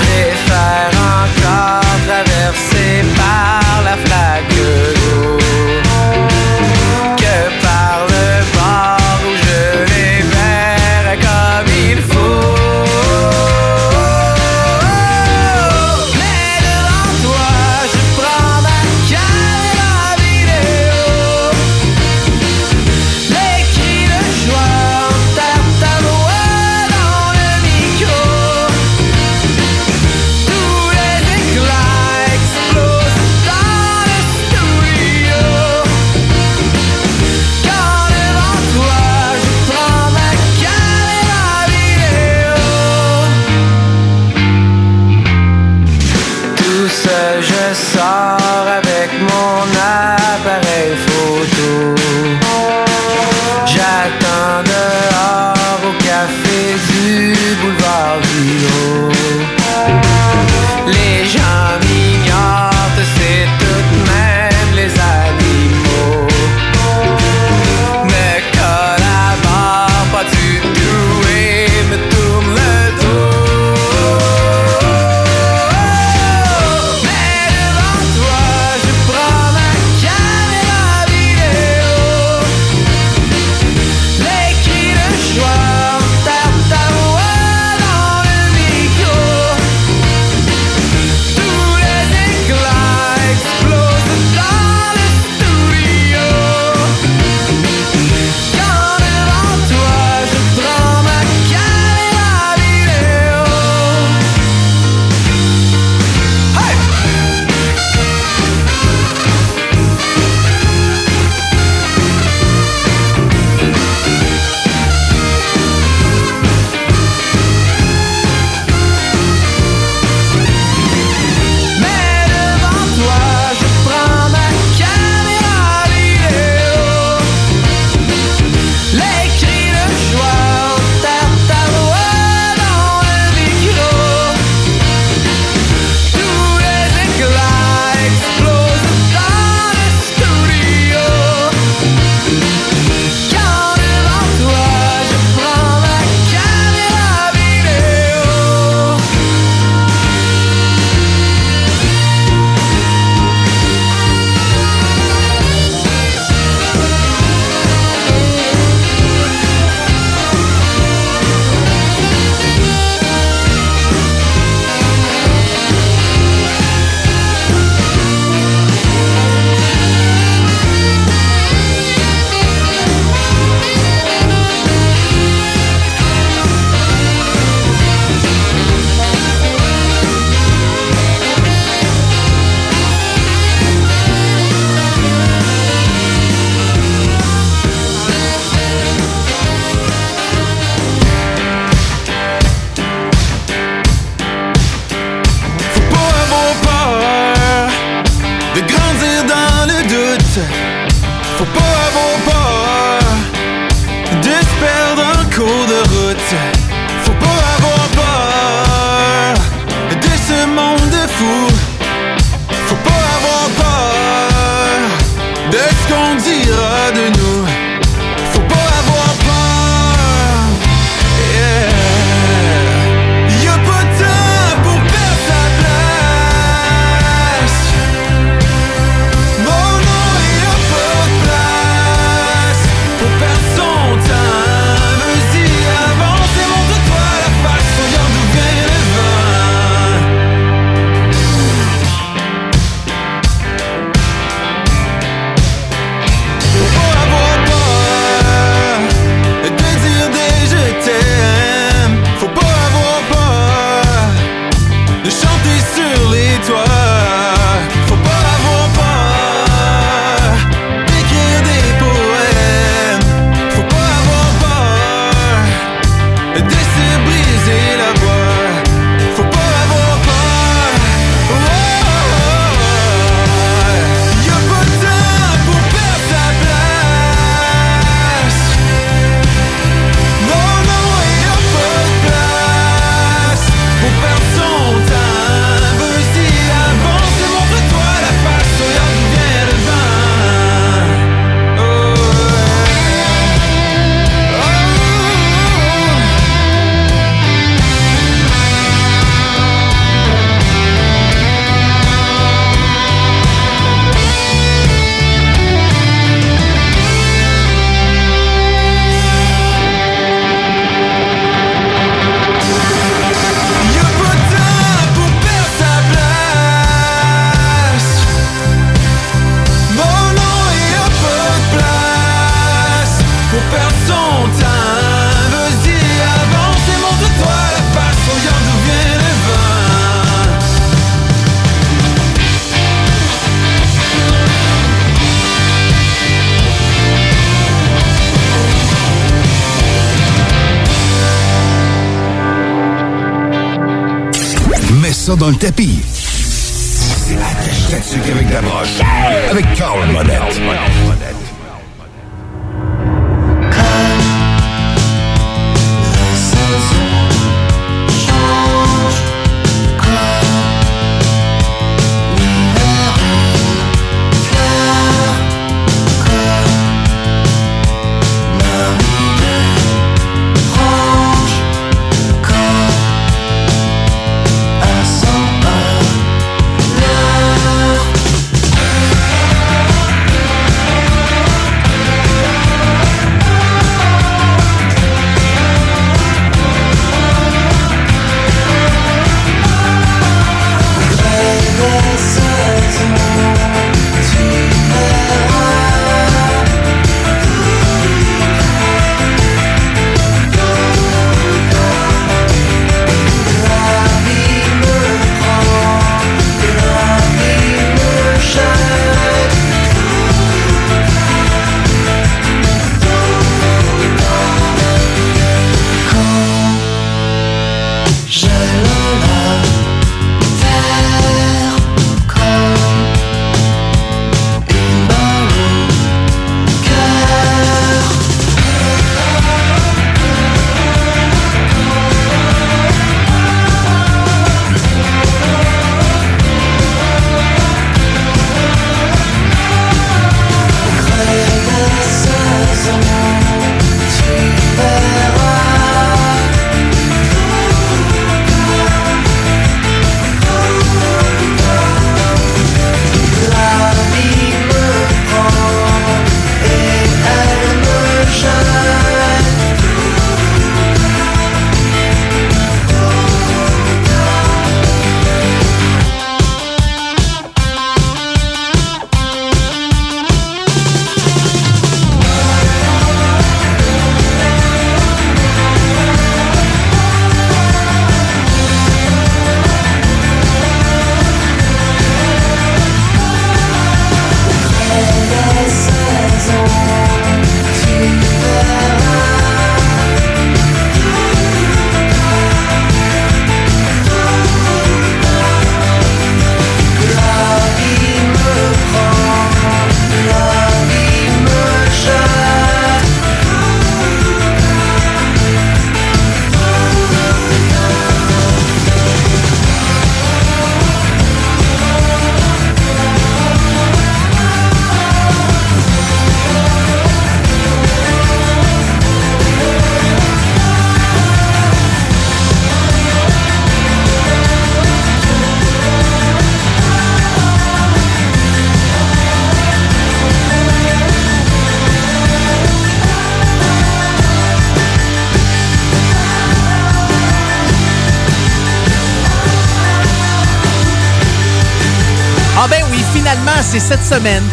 Préfère encore traverser par la flaque ça dans le tapis. C'est attache ta avec la broche. Avec Carl Monette.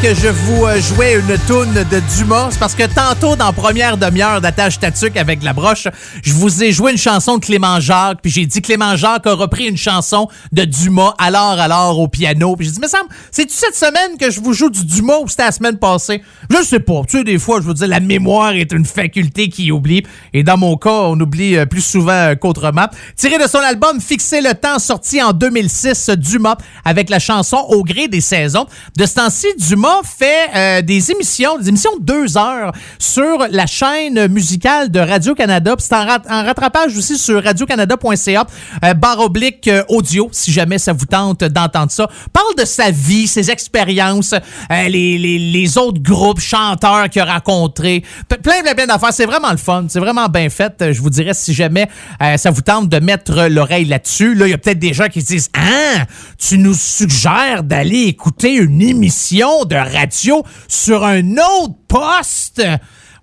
Que je vous euh, jouais une toune de Dumas. C'est parce que tantôt, dans première demi-heure d'attache tatuc avec la broche, je vous ai joué une chanson de Clément Jacques, puis j'ai dit Clément Jacques a repris une chanson de Dumas, alors, alors, au piano. Puis j'ai dit, mais Sam, c'est-tu cette semaine que je vous joue du Dumas ou c'était la semaine passée? Je sais pas. Tu sais, des fois, je vous dis, la mémoire est une faculté qui oublie. Et dans mon cas, on oublie euh, plus souvent euh, qu'autrement. Tiré de son album Fixer le temps, sorti en 2006, Dumas, avec la chanson Au gré des saisons. De ce temps-ci, Dumas fait euh, des émissions, des émissions de deux heures sur la chaîne musicale de Radio-Canada. C'est en, rat- en rattrapage aussi sur radiocanada.ca, euh, barre oblique euh, audio, si jamais ça vous tente d'entendre ça. Parle de sa vie, ses expériences, euh, les, autres groupes, chanteurs qu'il a rencontrés. Plein, plein, plein d'affaires. C'est vraiment le fun. C'est vraiment bien fait. Euh, Je vous dirais, si jamais ça vous tente de mettre l'oreille là-dessus, là, il y a peut-être des gens qui se disent Ah, tu nous suggères d'aller écouter une émission de radio sur un autre poste.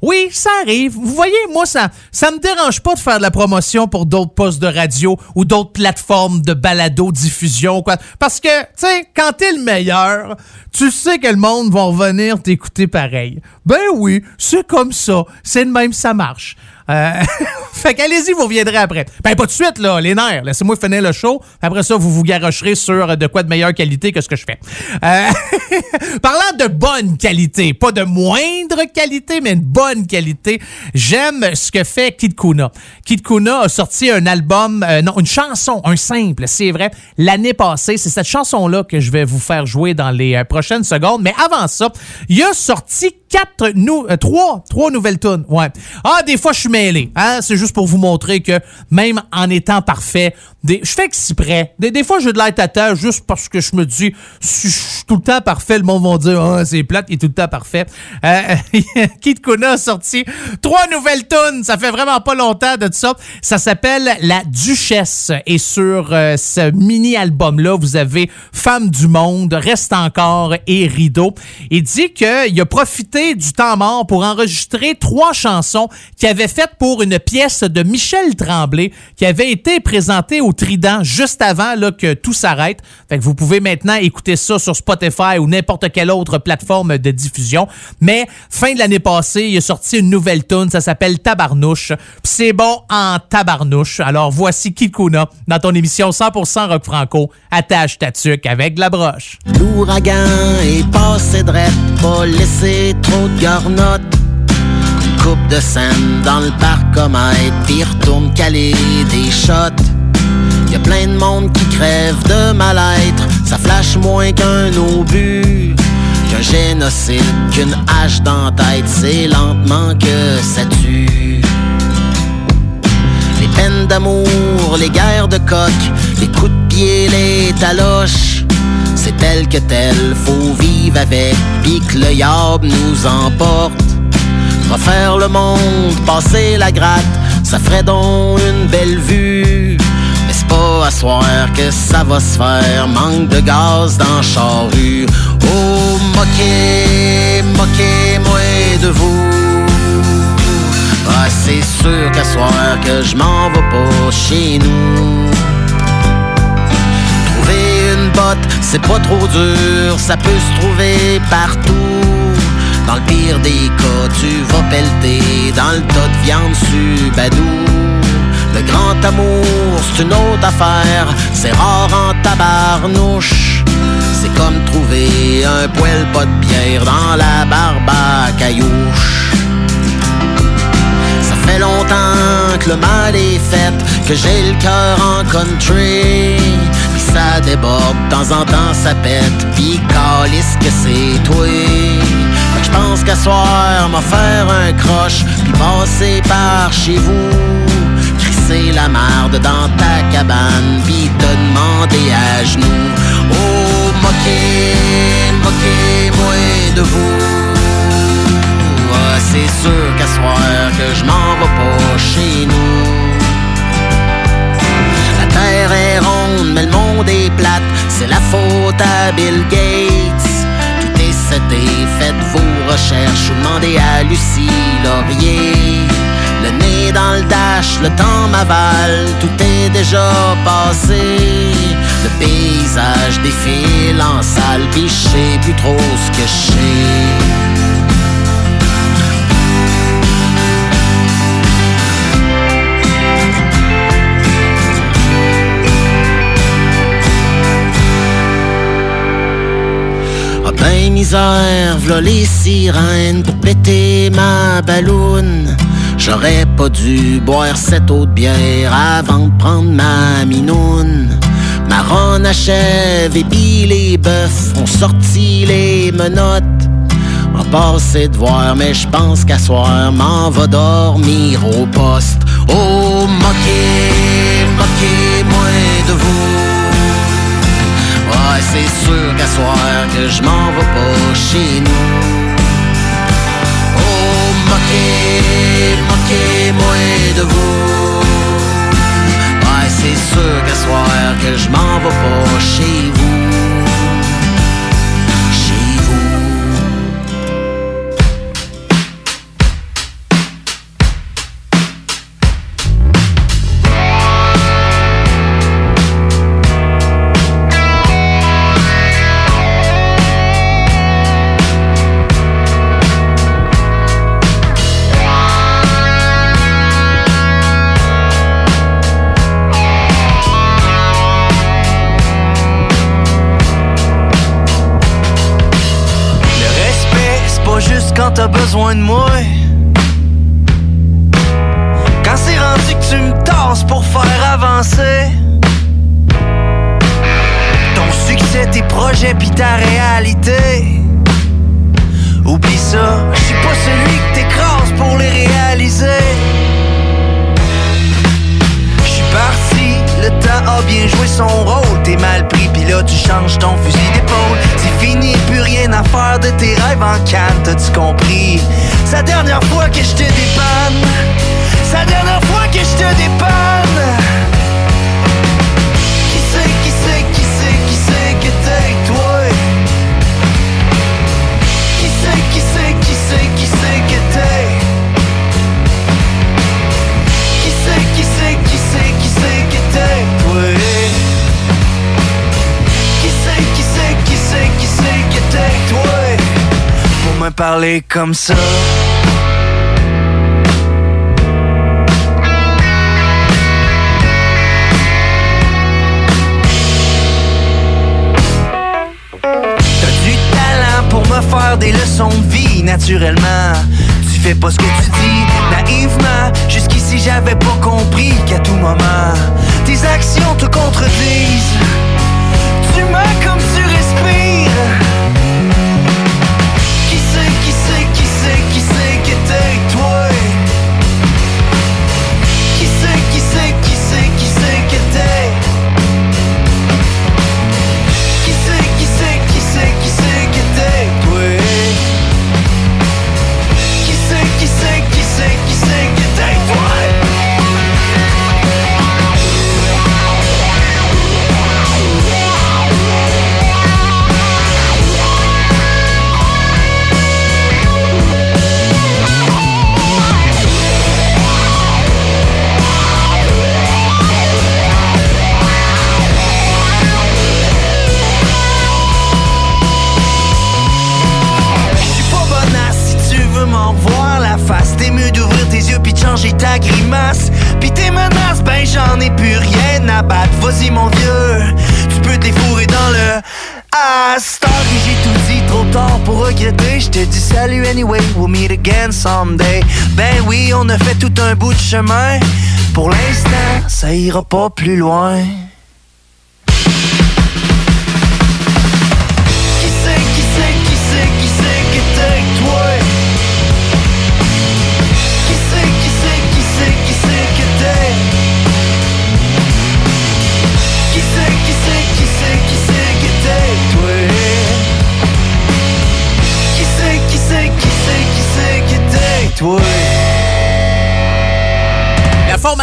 Oui, ça arrive. Vous voyez, moi, ça ça me dérange pas de faire de la promotion pour d'autres postes de radio ou d'autres plateformes de balado-diffusion, quoi. Parce que, tu sais, quand t'es le meilleur, tu sais que le monde va revenir t'écouter pareil. Ben oui, c'est comme ça. C'est de même, ça marche. Euh, fait qu'allez-y, vous reviendrez après. Ben, pas de suite, là, les nerfs. Laissez-moi finir le show. Après ça, vous vous garocherez sur de quoi de meilleure qualité que ce que je fais. Euh, parlant de bonne qualité, pas de moindre qualité, mais une bonne qualité, j'aime ce que fait Kid Kuna. Kid Kuna a sorti un album, euh, non, une chanson, un simple, c'est vrai, l'année passée. C'est cette chanson-là que je vais vous faire jouer dans les euh, prochaines secondes. Mais avant ça, il a sorti quatre, nou euh, trois, trois nouvelles tunes. Ouais. Ah, des fois, je suis mêlé. Hein? C'est juste pour vous montrer que même en étant parfait, je fais exprès. Des, des fois, j'ai de l'air tata juste parce que je me dis, si je suis tout le temps parfait, le monde va dire, ah, c'est plate, il est tout le temps parfait. Euh, Kid Kuna a sorti trois nouvelles tunes. Ça fait vraiment pas longtemps de ça. Ça s'appelle La Duchesse. Et sur euh, ce mini-album-là, vous avez Femme du Monde, Reste encore et Rideau. Il dit qu'il a profité du temps mort pour enregistrer trois chansons qu'il avait faites pour une pièce de Michel Tremblay qui avait été présentée au Trident juste avant là, que tout s'arrête. Vous pouvez maintenant écouter ça sur Spotify ou n'importe quelle autre plateforme de diffusion. Mais fin de l'année passée, il a sorti une nouvelle tune, ça s'appelle Tabarnouche. C'est bon en tabarnouche. Alors voici Kikuna dans ton émission 100% rock franco. Attache ta tuque avec la broche. L'ouragan est passé drette, pas laissé trop de garnottes. Coupe de scène dans le parc comète, puis retourne caler des shots. Y a plein de monde qui crève de mal-être, ça flash moins qu'un obus. Qu'un génocide, qu'une hache dans tête, c'est lentement que ça tue. Les peines d'amour, les guerres de coq, les coups de pied, les taloches. C'est tel que tel, faut vivre avec, pis que le yab nous emporte. Refaire le monde, passer la gratte, ça ferait donc une belle vue. Pas à soir que ça va se faire, manque de gaz dans charrue. Oh, moquez, moquez-moi de vous. Ah, c'est sûr qu'à soir que je m'en vais pas chez nous. Trouver une botte, c'est pas trop dur, ça peut se trouver partout. Dans le pire des cas, tu vas pelleter dans le tas de viande subadou. Le grand amour, c'est une autre affaire, c'est rare en tabarnouche. C'est comme trouver un poêle pas de bière dans la barbe caillouche. Ça fait longtemps que le mal est fait, que j'ai le cœur en country. Pis ça déborde, de temps en temps ça pète, pis calisse que c'est toi. Je pense qu'à soir, m'a faire un croche, pis passer par chez vous. Crisser la marde dans ta cabane, pis te demander à genoux. Oh, moquez, moquez-moi de vous. Ah, c'est sûr qu'à soir que je m'en vais pas chez nous. La terre est ronde, mais le monde est plate. C'est la faute à Bill Gates. Faites vos recherches. Ou demandez à Lucie Laurier. Le nez dans le dash, le temps m'avale. Tout est déjà passé. Le paysage défile en salle, sais plus trop ce que je. Ben misère, v'là les sirènes pour péter ma balloune. J'aurais pas dû boire cette eau de bière avant de prendre ma minoune. Ma ronde achève et puis les bœufs ont sorti les menottes. On passé de voir, mais je pense qu'à soir, m'en va dormir au poste. Oh, moquez, moquez-moi de vous. C'est sûr qu'à soir que je m'en vais pas chez nous. Oh, moquez, moquez-moi de vous. Ouais, c'est sûr qu'à soir que je m'en vais pas chez vous. De moi. Quand c'est rendu que tu me tasses pour faire avancer ton succès, tes projets puis ta réalité. Oublie ça, je suis pas celui que t'écrases pour les réaliser. Je suis parti, le temps a bien joué son rôle. T'es mal pris, puis là tu changes ton fusil d'épaule. C'est fini, plus rien à faire de tes rêves en canne, t'as-tu compris? La dernière fois que je te dépanne. La dernière fois que je te dépanne. Parler comme ça. T'as du talent pour me faire des leçons de vie naturellement. Tu fais pas ce que tu dis naïvement. Jusqu'ici j'avais pas compris qu'à tout moment tes actions te contredisent. Tu m'as comme tu Vas-y mon vieux, tu peux te les fourrer dans le. Star, et j'ai tout dit trop tard pour regretter. Je te dis salut anyway, we'll meet again someday. Ben oui, on a fait tout un bout de chemin. Pour l'instant, ça ira pas plus loin.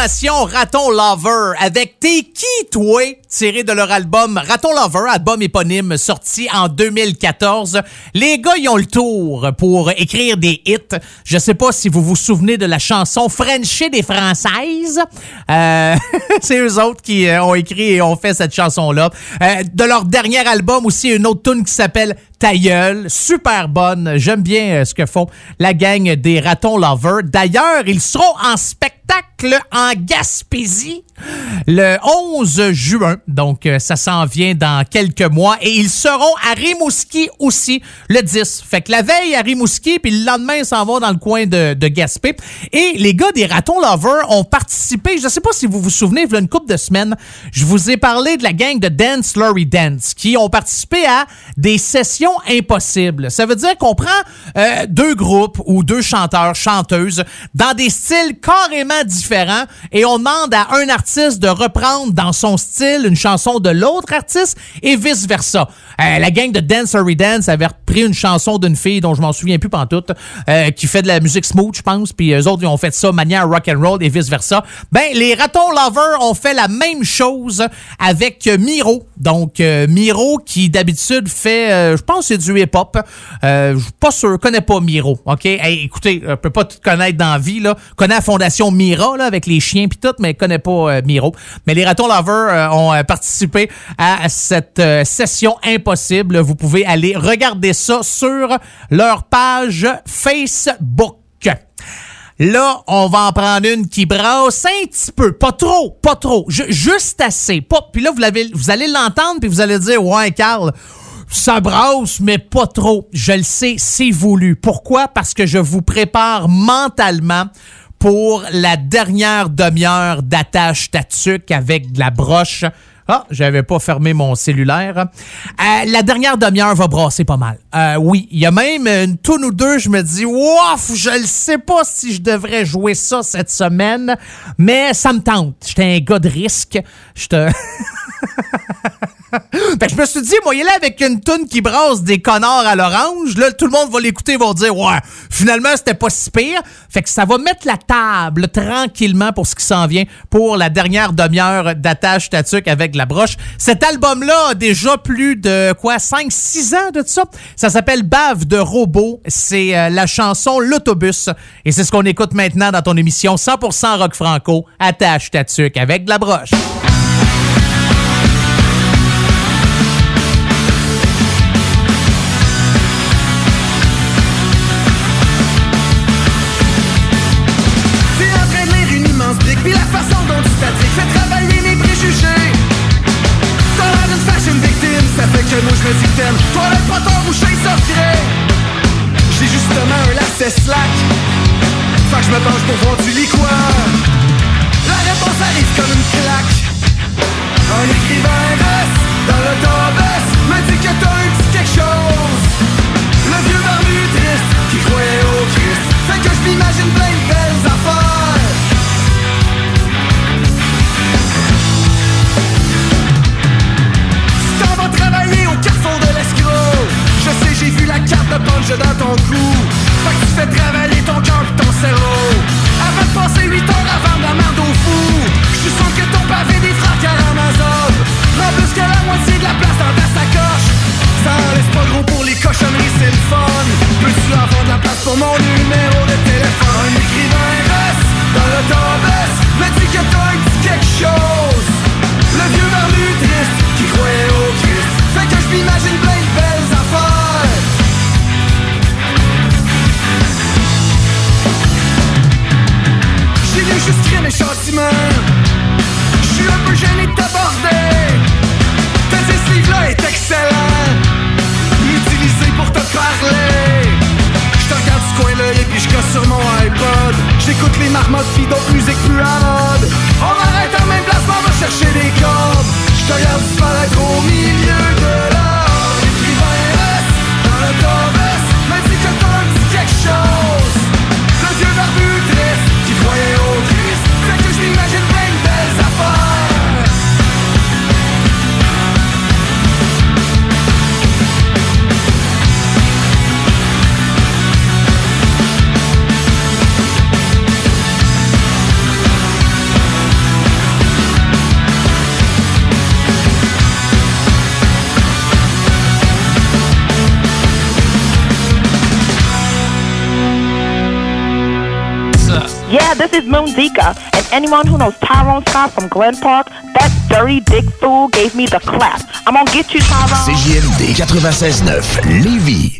Raton Lover avec T'es qui, toi? tiré de leur album Raton Lover, album éponyme sorti en 2014. Les gars, ils ont le tour pour écrire des hits. Je sais pas si vous vous souvenez de la chanson Frenchie des Françaises. Euh, c'est eux autres qui euh, ont écrit et ont fait cette chanson-là. Euh, de leur dernier album aussi, une autre tune qui s'appelle Ta super bonne. J'aime bien euh, ce que font la gang des Ratons Lovers. D'ailleurs, ils seront en spectacle en Gaspésie le 11 juin. Donc, euh, ça s'en vient dans quelques mois. Et ils seront à Rimouski aussi le 10. Fait que la veille à Rimouski, puis le lendemain, ils s'en vont dans le coin de, de Gaspé. Et les gars des Ratons Lovers ont participé, je ne sais pas si vous vous souvenez, il y a une couple de semaines, je vous ai parlé de la gang de Dance Lorry Dance qui ont participé à des sessions impossibles. Ça veut dire qu'on prend euh, deux groupes ou deux chanteurs, chanteuses dans des styles carrément différents et on demande à un artiste de reprendre dans son style une chanson de l'autre artiste et vice-versa. Euh, la gang de Dance Dance avait repris une chanson d'une fille dont je m'en souviens plus pantoute, euh, qui fait de la musique smooth, je pense, puis eux autres, ils ont fait ça manière rock and roll et vice-versa. Ben, les Ratons Lovers ont fait la même chose avec euh, Miro. Donc, euh, Miro qui d'habitude fait, je pense c'est du hip-hop. Euh, je suis pas sûr, connais pas Miro, OK? Hey, écoutez, je peux pas tout connaître dans la vie, là. Connais la fondation Mira, là, avec les chiens pis tout, mais connais pas Miro. Mais les Ratons Lovers euh, ont euh, participé à cette euh, session impossible. Vous pouvez aller regarder ça sur leur page Facebook. Là, on va en prendre une qui brasse un petit peu, pas trop, pas trop, ju- juste assez. Puis là, vous, vous allez l'entendre, puis vous allez dire, ouais, Carl, Ça brasse, mais pas trop. Je le sais, c'est voulu. Pourquoi? Parce que je vous prépare mentalement pour la dernière demi-heure d'attache tatuc avec de la broche. Ah, j'avais pas fermé mon cellulaire. Euh, la dernière demi-heure va brasser pas mal. Euh, oui, il y a même une toune ou deux, je me dis, ouf, je ne sais pas si je devrais jouer ça cette semaine, mais ça me tente. J'étais un gars de risque. Te... Fait que je me suis dit, moi, il est là avec une toune qui brasse des connards à l'orange. Là, tout le monde va l'écouter, va dire, ouais, finalement, c'était pas si pire. Fait que ça va mettre la table tranquillement pour ce qui s'en vient pour la dernière demi-heure d'attache tatuc avec la broche. Cet album-là a déjà plus de, quoi, 5-6 ans de ça? Ça s'appelle Bave de robot. C'est euh, la chanson L'autobus. Et c'est ce qu'on écoute maintenant dans ton émission 100% rock franco, attache tatuc avec la broche. Que anyone who knows Tyrone Scott from Glen Park, that dirty dick fool gave me the clap. I'm gonna get you, Tyrone. CJMD 96.9 Lévis.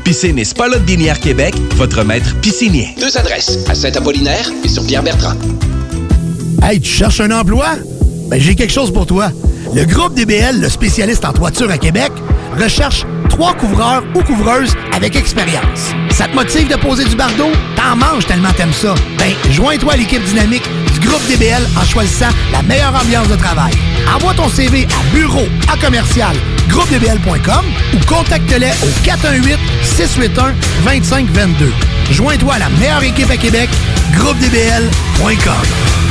Piscine et Spa Lot Binière Québec, votre maître piscinier. Deux adresses, à Saint-Apollinaire et sur Pierre-Bertrand. Hey, tu cherches un emploi? Ben, j'ai quelque chose pour toi. Le groupe DBL, le spécialiste en toiture à Québec, recherche trois couvreurs ou couvreuses avec expérience. Ça te motive de poser du bardeau? T'en manges tellement t'aimes ça. Ben, joins-toi à l'équipe dynamique groupe DBL en choisissant la meilleure ambiance de travail. Envoie ton CV à bureau à commercial groupedbl.com ou contacte-les au 418 681 2522. Joins-toi à la meilleure équipe à Québec, groupedbl.com.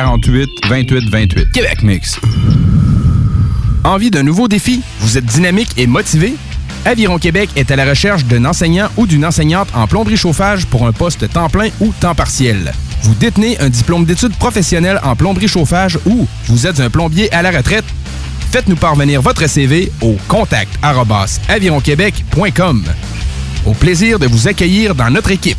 648 28 28. Québec Mix. Envie d'un nouveau défi? Vous êtes dynamique et motivé? Aviron Québec est à la recherche d'un enseignant ou d'une enseignante en plomberie chauffage pour un poste temps plein ou temps partiel. Vous détenez un diplôme d'études professionnelles en plomberie chauffage ou vous êtes un plombier à la retraite? Faites-nous parvenir votre CV au contact avironquebec.com. Au plaisir de vous accueillir dans notre équipe.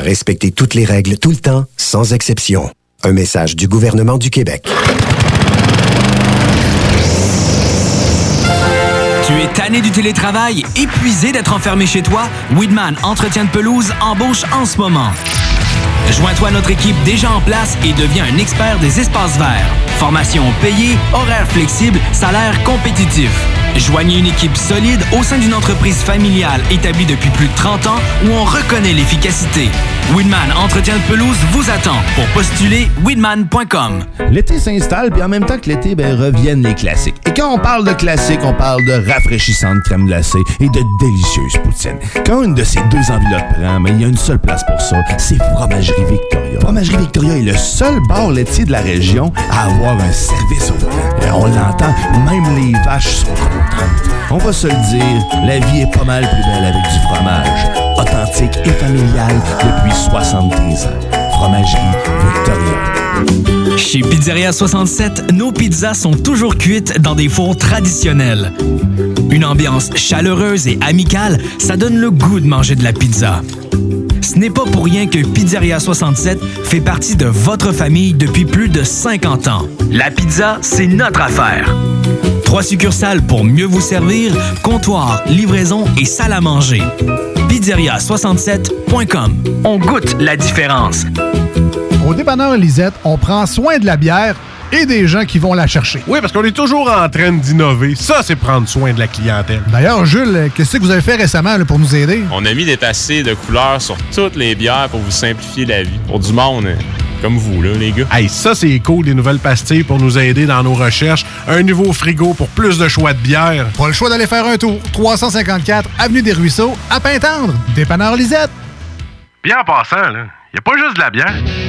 Respectez toutes les règles tout le temps, sans exception. Un message du gouvernement du Québec. Tu es tanné du télétravail, épuisé d'être enfermé chez toi? Weedman Entretien de pelouse embauche en ce moment. Joins-toi à notre équipe déjà en place et deviens un expert des espaces verts. Formation payée, horaire flexible, salaire compétitif. Joignez une équipe solide au sein d'une entreprise familiale établie depuis plus de 30 ans où on reconnaît l'efficacité. Weedman Entretien de pelouse vous attend. Pour postuler, weedman.com. L'été s'installe, puis en même temps que l'été, ben, reviennent les classiques. Et quand on parle de classiques, on parle de rafraîchissante crème glacée et de délicieuse poutine. Quand une de ces deux enveloppes prend, mais il y a une seule place pour ça, c'est Fromagerie Victoria. Fromagerie Victoria est le seul bar laitier de la région à avoir un service au volant. Et on l'entend, même les vaches sont. On va se le dire, la vie est pas mal plus belle avec du fromage. Authentique et familial depuis 73 ans. Fromagerie Victoria. Chez Pizzeria 67, nos pizzas sont toujours cuites dans des fours traditionnels. Une ambiance chaleureuse et amicale, ça donne le goût de manger de la pizza. Ce n'est pas pour rien que Pizzeria 67 fait partie de votre famille depuis plus de 50 ans. La pizza, c'est notre affaire. Trois succursales pour mieux vous servir, comptoir, livraison et salle à manger. Pizzeria67.com. On goûte la différence. Au dépanneur Lisette, on prend soin de la bière et des gens qui vont la chercher. Oui, parce qu'on est toujours en train d'innover. Ça, c'est prendre soin de la clientèle. D'ailleurs, Jules, qu'est-ce que vous avez fait récemment là, pour nous aider? On a mis des passés de couleurs sur toutes les bières pour vous simplifier la vie. Pour du monde hein, comme vous, là, les gars. Hey, ça, c'est cool, des nouvelles pastilles pour nous aider dans nos recherches. Un nouveau frigo pour plus de choix de bière. Pas le choix d'aller faire un tour. 354 Avenue des Ruisseaux, à Pintendre. Dépanneur Lisette. Bien en passant, là, y a pas juste de la bière.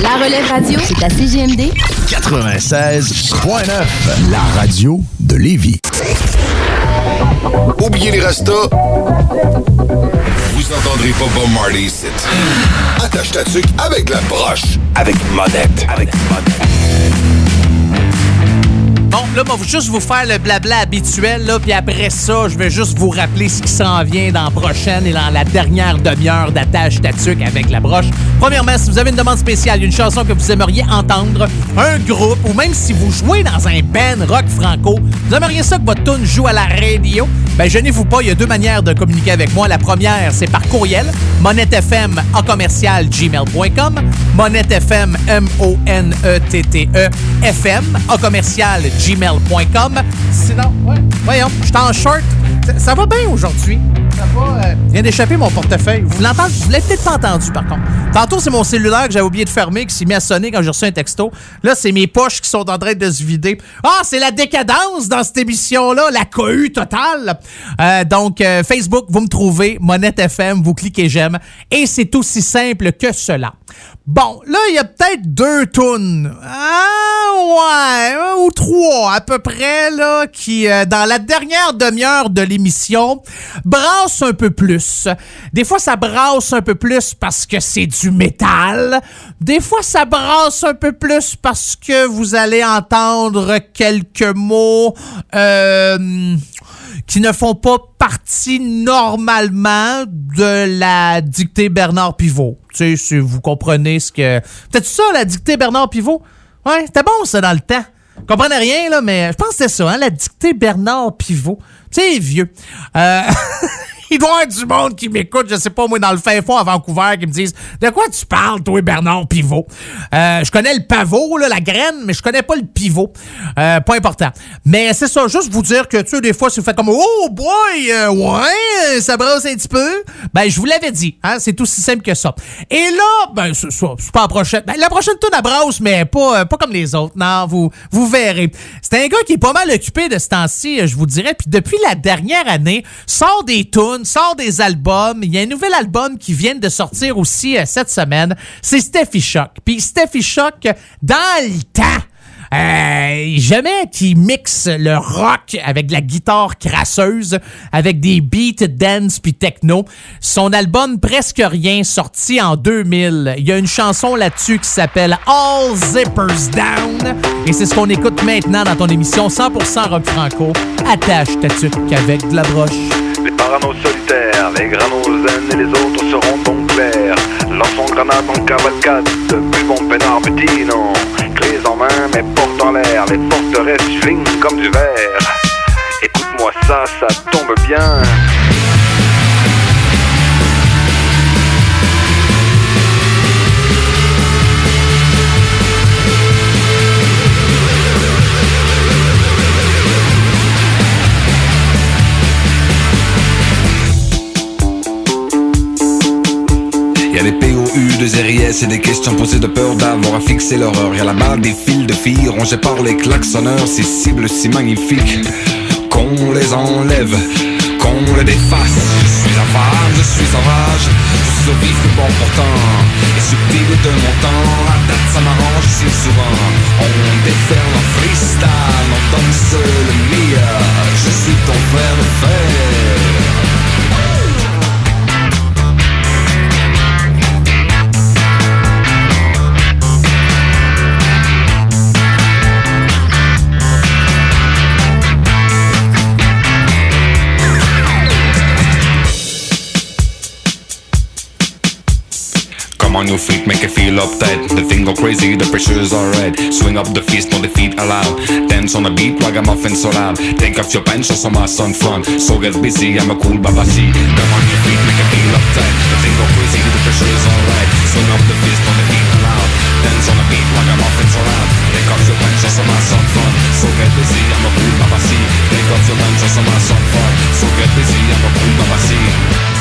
La relève radio, c'est à CGMD 96.9, la radio de Lévis. Oubliez les restos. Vous entendrez pas Bob Marley ici. Attache ta tuque avec la broche. Avec monette. Avec Bon, là, va juste vous faire le blabla habituel, là, puis après ça, je vais juste vous rappeler ce qui s'en vient dans la prochaine et dans la dernière demi-heure d'attache tatuc avec la broche. Premièrement, si vous avez une demande spéciale, une chanson que vous aimeriez entendre, un groupe, ou même si vous jouez dans un band rock franco, vous aimeriez ça que votre tune joue à la radio, ben gênez-vous pas, il y a deux manières de communiquer avec moi. La première, c'est par courriel, monettefm en commercial gmail.com, monettefm, M-O-N-E-T-T-E, FM, en commercial gmail.com. Sinon, ouais, voyons, je suis en short. Ça, ça va bien aujourd'hui. Ça va. euh, je viens d'échapper mon portefeuille. Vous l'entendez? Vous l'avez peut-être pas entendu, par contre. Tantôt, c'est mon cellulaire que j'avais oublié de fermer, qui s'est mis à sonner quand j'ai reçu un texto. Là, c'est mes poches qui sont en train de se vider. Ah, c'est la décadence dans cette émission-là, la cohue totale. Euh, donc, euh, Facebook, vous me trouvez, Monette FM, vous cliquez j'aime, et c'est aussi simple que cela. Bon, là, il y a peut-être deux tunes. Ah, ouais, un ou trois à peu près, là, qui, euh, dans la dernière demi-heure de l'émission, brassent un peu plus. Des fois, ça brasse un peu plus parce que c'est du métal. Des fois, ça brasse un peu plus parce que vous allez entendre quelques mots, euh, qui ne font pas partie normalement de la dictée Bernard Pivot. Tu sais, si vous comprenez ce que... Peut-être ça, la dictée Bernard Pivot? Ouais, c'était bon ça dans le temps. Je comprenais rien, là, mais je pense que c'était ça, hein, la dictée Bernard Pivot. Tu sais, vieux. Euh... Il doit y avoir du monde qui m'écoute, je sais pas, moi, dans le fin fond à Vancouver, qui me disent De quoi tu parles, toi, Bernard Pivot? Euh, Je connais le pavot, la graine, mais je connais pas le pivot. Euh, pas important. Mais c'est ça, juste vous dire que, tu sais, des fois, si vous faites comme Oh boy, euh, ouais, ça brasse un petit peu. Ben, je vous l'avais dit, hein, c'est aussi simple que ça. Et là, ben, c'est pas la prochaine. Ben, la prochaine tourne à brasse, mais pas, pas comme les autres. Non, vous, vous verrez. C'est un gars qui est pas mal occupé de ce temps-ci, je vous dirais. Puis depuis la dernière année, sort des tunes, sort des albums. Il y a un nouvel album qui vient de sortir aussi euh, cette semaine. C'est Steffi Shock. Puis Steffi Shock, dans le temps, euh, jamais qui mixe le rock avec la guitare crasseuse, avec des beats dance puis techno. Son album Presque Rien, sorti en 2000. Il y a une chanson là-dessus qui s'appelle All Zippers Down. Et c'est ce qu'on écoute maintenant dans ton émission 100% rock franco. Attache ta tuque avec de la broche. Les paranos solitaires, les granos zen et les autres seront donc clairs. Lançons grenade en cavalcade, buvons peinard non. Clés en main, mais portes en l'air, les forteresses flingent comme du verre. Écoute-moi ça, ça tombe bien. Y'a des POU de RIS et des questions posées de peur d'avoir à fixer l'horreur. Y'a là-bas des fils de filles rongées par les klaxonneurs, ces cibles si magnifiques qu'on les enlève, qu'on les défasse. Je suis femme, je suis en rage, je suis au vif du bon pourtant, et subtil de mon temps. La date ça m'arrange si souvent. On déferle en freestyle, on danse le meilleur. Je suis ton frère de fer. Come on, you freak, make it feel uptight. The thing go crazy, the pressure's alright. Swing up the fist, no defeat allowed. Dance on the beat, ragamuffin so loud. Take off your pants, show some ass on front. So get busy, I'm a cool babasi. Come on, you freak, make it feel uptight. The thing go crazy, the pressure's alright. Swing up the fist, no defeat allowed. Dance on the beat, ragamuffin so loud. Take off your pants, show some ass on front. So get busy, I'm a cool babasi. Take off your pants, show some ass on front. So get busy, I'm a cool babasi.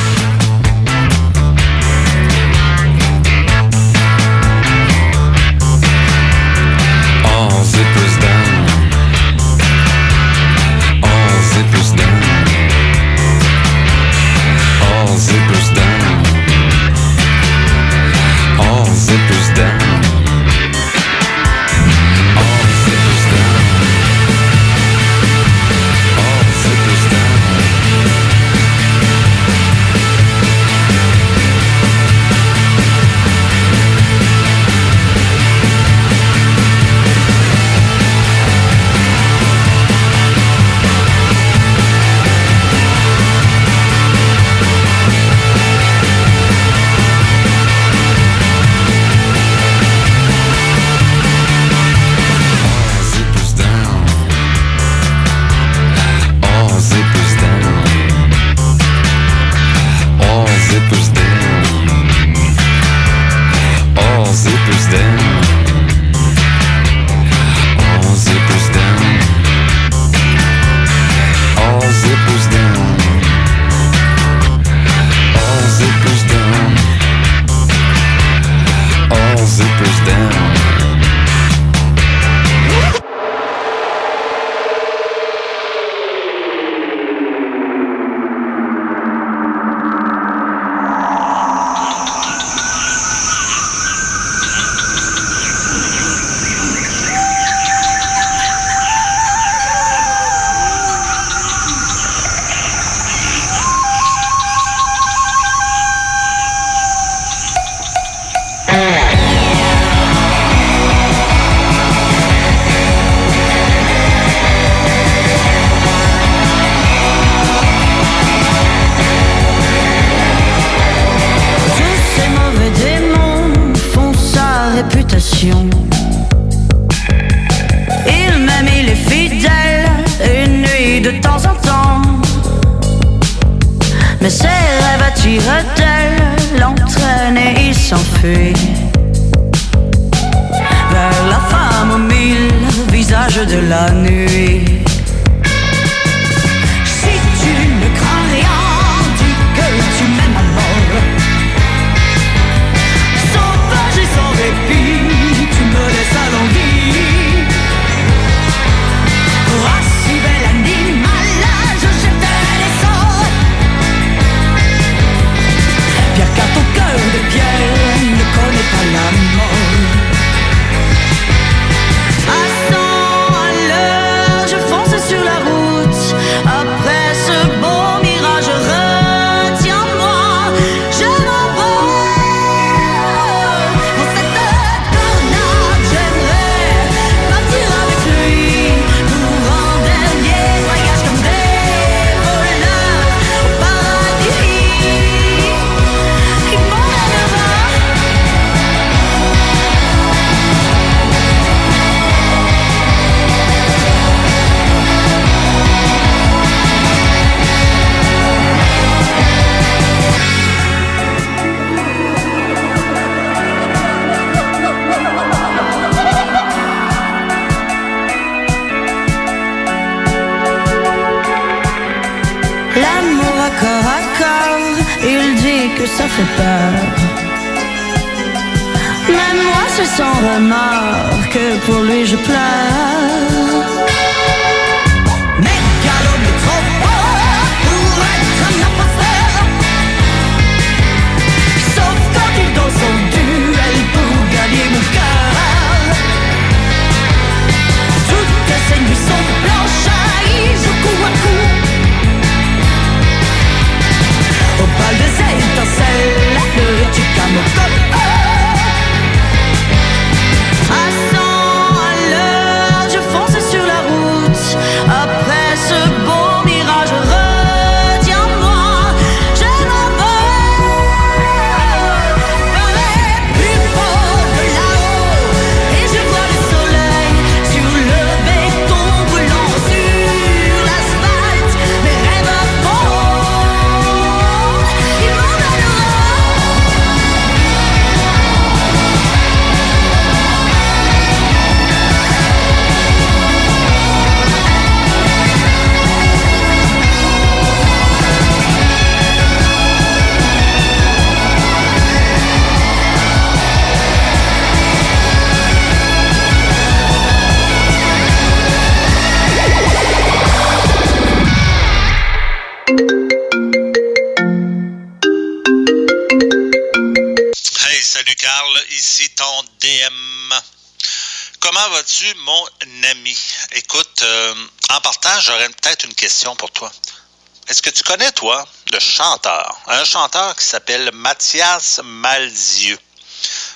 Est-ce que tu connais, toi, le chanteur? Un chanteur qui s'appelle Mathias Malzieu.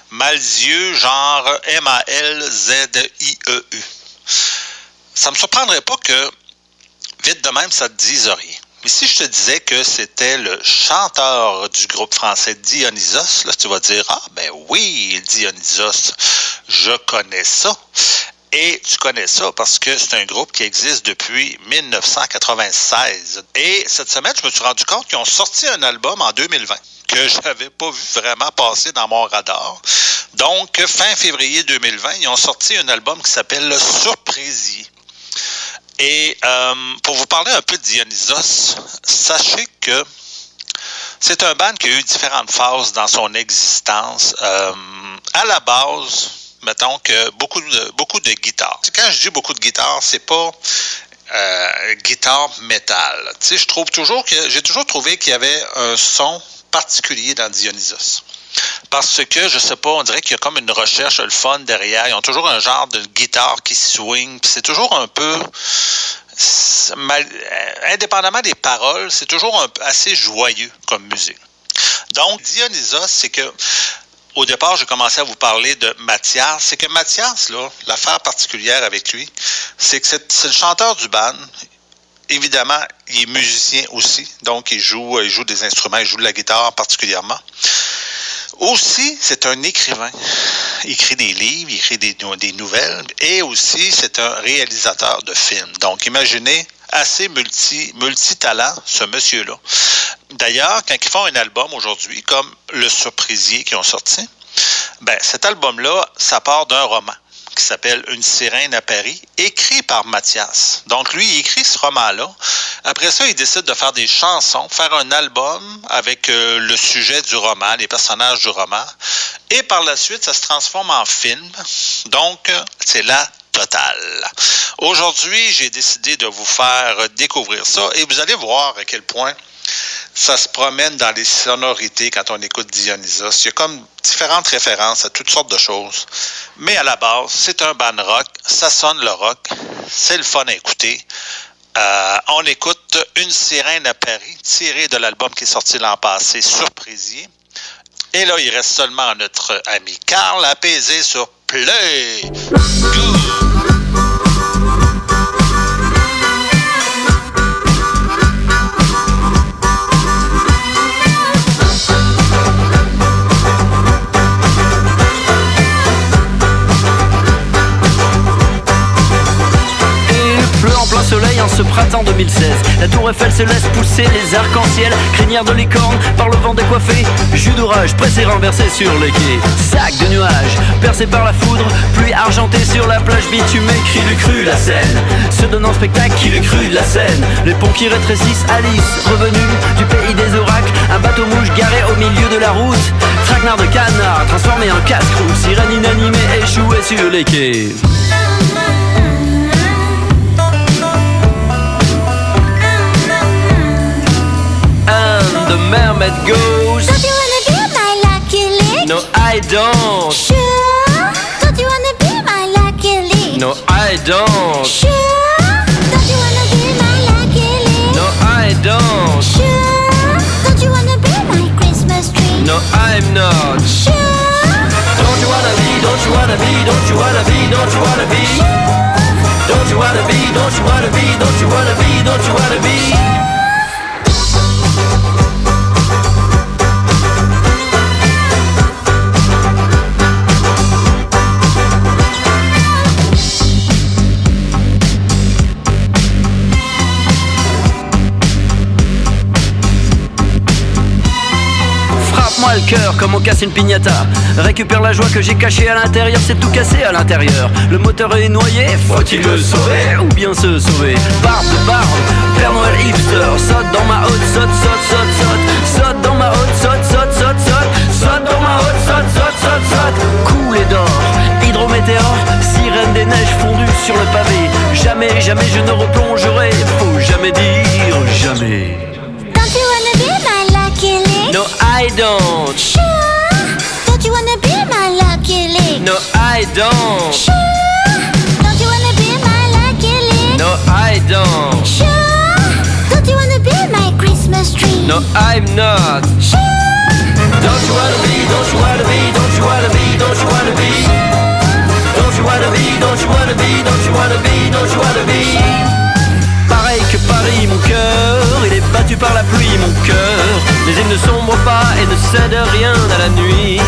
Malzieu, genre M-A-L-Z-I-E-U. Ça me surprendrait pas que, vite de même, ça te dise rien. Mais si je te disais que c'était le chanteur du groupe français Dionysos, là, tu vas dire, ah ben oui, Dionysos, je connais ça. Et tu connais ça parce que c'est un groupe qui existe depuis 1996. Et cette semaine, je me suis rendu compte qu'ils ont sorti un album en 2020 que je n'avais pas vu vraiment passer dans mon radar. Donc, fin février 2020, ils ont sorti un album qui s'appelle Le Surprisier. Et euh, pour vous parler un peu de Dionysos, sachez que c'est un band qui a eu différentes phases dans son existence. Euh, à la base, mettons que beaucoup de, beaucoup de guitares. Quand je dis beaucoup de guitares, c'est pas euh, guitare métal. Tu sais, je trouve toujours que j'ai toujours trouvé qu'il y avait un son particulier dans Dionysos. Parce que, je sais pas, on dirait qu'il y a comme une recherche, le fun derrière. Ils ont toujours un genre de guitare qui swing. C'est toujours un peu. euh, indépendamment des paroles, c'est toujours un assez joyeux comme musique. Donc, Dionysos, c'est que. Au départ, j'ai commencé à vous parler de Mathias. C'est que Mathias, l'affaire particulière avec lui, c'est que c'est le chanteur du band. Évidemment, il est musicien aussi. Donc, il joue, il joue des instruments, il joue de la guitare particulièrement. Aussi, c'est un écrivain. il écrit des livres, il écrit des, des nouvelles, et aussi c'est un réalisateur de films. Donc imaginez assez multi, multi-talent, ce monsieur-là. D'ailleurs, quand ils font un album aujourd'hui, comme Le Surprisier qui ont sorti, ben, cet album-là, ça part d'un roman qui s'appelle Une sirène à Paris, écrit par Mathias. Donc, lui, il écrit ce roman-là. Après ça, il décide de faire des chansons, faire un album avec euh, le sujet du roman, les personnages du roman. Et par la suite, ça se transforme en film. Donc, c'est la totale. Aujourd'hui, j'ai décidé de vous faire découvrir ça et vous allez voir à quel point ça se promène dans les sonorités quand on écoute Dionysos. Il y a comme différentes références à toutes sortes de choses. Mais à la base, c'est un band rock, ça sonne le rock, c'est le fun à écouter. Euh, on écoute Une sirène à Paris, tirée de l'album qui est sorti l'an passé, Surprisier. Et là, il reste seulement notre ami Carl apaisé sur Play. Printemps 2016 La tour Eiffel se laisse pousser les arcs-en-ciel Crinière de licorne par le vent décoiffé. Jus d'orage pressé renversé sur les quais. Sac de nuages percé par la foudre Pluie argentée sur la plage bitumée Cri du cru la scène Se donne en spectacle qui le cru la scène Les ponts qui rétrécissent Alice revenue du pays des oracles. Un bateau mouche garé au milieu de la route. Traquenard de canard transformé en casse-croûte. Sirène inanimée échouée sur les quais mermaid goes Don't you wanna be my lucky lick? No I don't Sure. Don't you wanna be my lucky lick? No I don't Sure. Don't you wanna be my lucky lick? No I don't Sure. Don't you wanna be my Christmas tree? No I'm not Sure. Don't you wanna be, don't you wanna be, don't you wanna be, don't you wanna be Don't you wanna be, don't you wanna be, don't you wanna be, don't you wanna be comme on casse une piñata. Récupère la joie que j'ai cachée à l'intérieur C'est tout cassé à l'intérieur. Le moteur est noyé, faut-il le sauver Ou bien se sauver? Barbe barbe, Père Noël hipster Saute dans ma haute, saute, saute, saute, saute. Saute dans ma haute, saute, saute, saute, saute. Saute dans ma haute, saute, saute, saute, saute. Coulé d'or, hydrométéore Sirène des neiges fondues sur le pavé. Jamais, jamais je ne replongerai Faut jamais dire jamais I don't Sure. Don't you wanna be my lucky lick? No I don't Sure. Don't you wanna be my lucky lick? No I don't Sure. Don't you wanna be my Christmas tree? No I'm not Sure. Don't you wanna be, don't you wanna be, don't you wanna be, don't you wanna be Don't you wanna be, don't you wanna be, don't you wanna be, don't you wanna be Pareil que Paris, mon cœur, battu par la pluie, mon cœur. Mais il ne sombre pas et ne cède rien à la nuit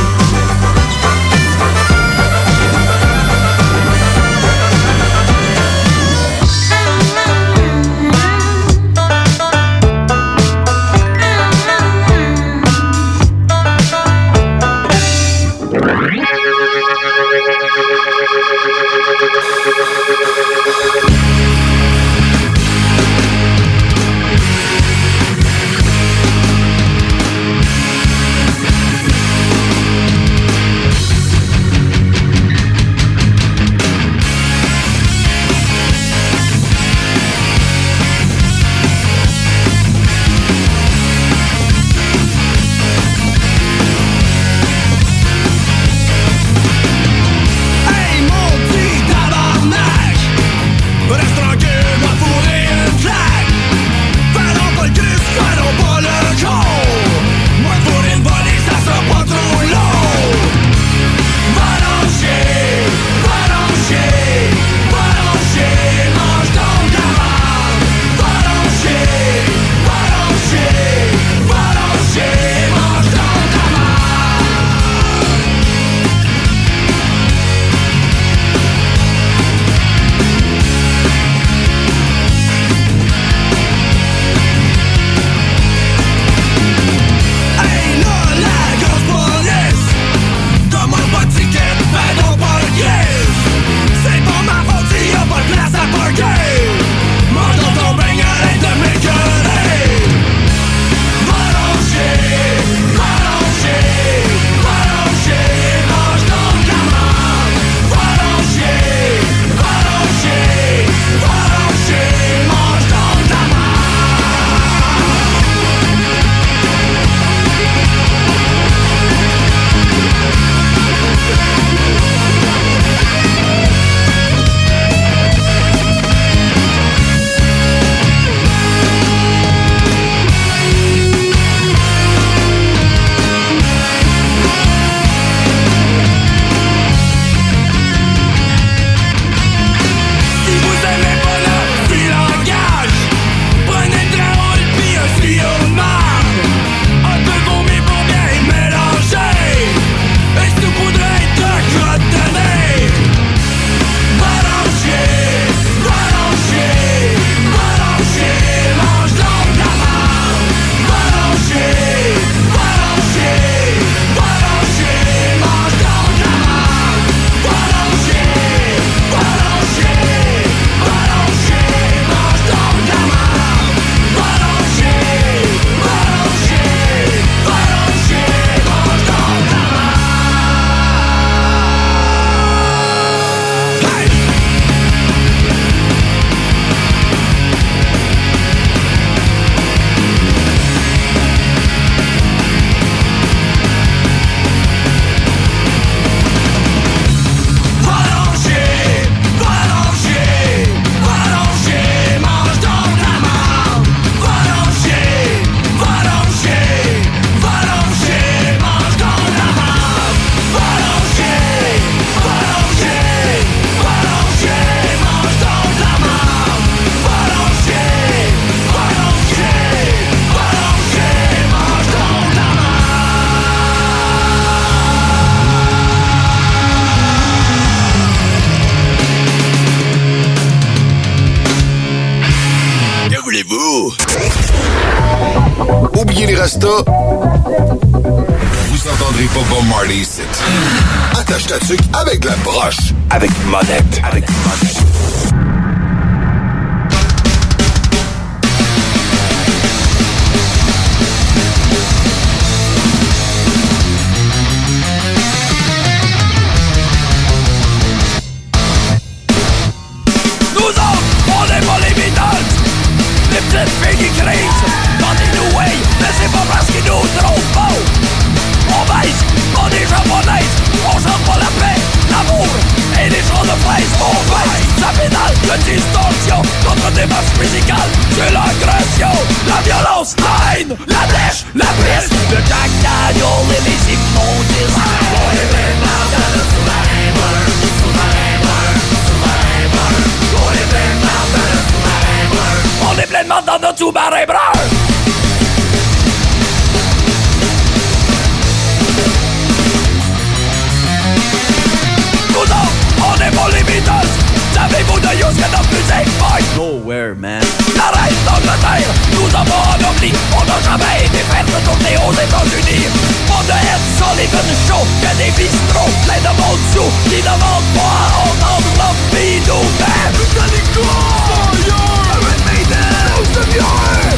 pas On enveloppe bidou man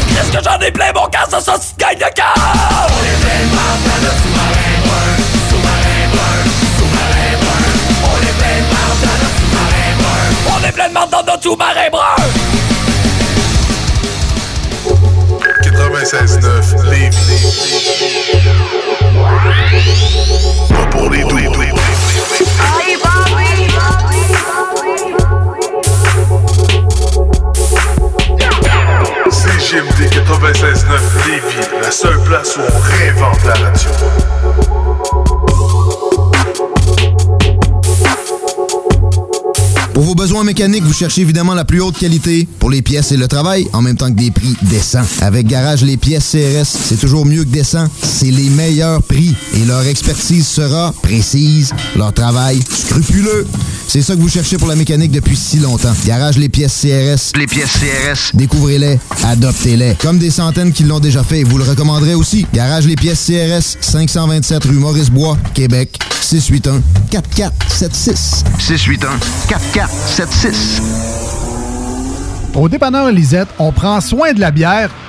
Qu'est-ce que j'en ai plein mon cas ça de cœur On est pleinement dans le sous-marin brun Sous-marin brun Sous-marin brun. On est pleinement dans le sous-marin brun. On est pleinement dans notre sous-marin brun. 96.9 Lévis. Pas les. 96.9 Lévis, la seule place où on réinvente la radio. Pour vos besoins mécaniques, vous cherchez évidemment la plus haute qualité pour les pièces et le travail, en même temps que des prix décents. Avec Garage Les Pièces CRS, c'est toujours mieux que décent. C'est les meilleurs prix et leur expertise sera précise, leur travail scrupuleux. C'est ça que vous cherchez pour la mécanique depuis si longtemps. Garage Les Pièces CRS. Les pièces CRS. Découvrez-les, adoptez-les. Comme des centaines qui l'ont déjà fait, vous le recommanderez aussi. Garage Les Pièces CRS, 527 rue Maurice-Bois, Québec, 681 4476. 681 4476. Au dépanneur Lisette, on prend soin de la bière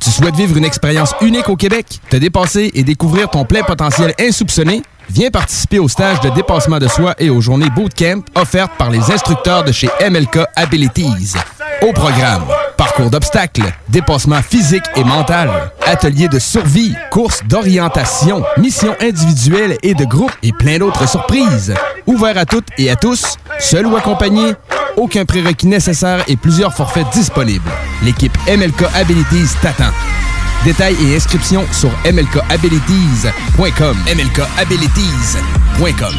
Tu souhaites vivre une expérience unique au Québec, te dépasser et découvrir ton plein potentiel insoupçonné? Viens participer au stage de dépassement de soi et aux journées bootcamp offertes par les instructeurs de chez MLK Abilities. Au programme, parcours d'obstacles, dépassement physique et mental, ateliers de survie, courses d'orientation, missions individuelles et de groupe et plein d'autres surprises. Ouvert à toutes et à tous, seul ou accompagné, aucun prérequis nécessaire et plusieurs forfaits disponibles. L'équipe MLK Abilities t'attend. Détails et inscriptions sur mlkabilities.com. mlkabilities.com.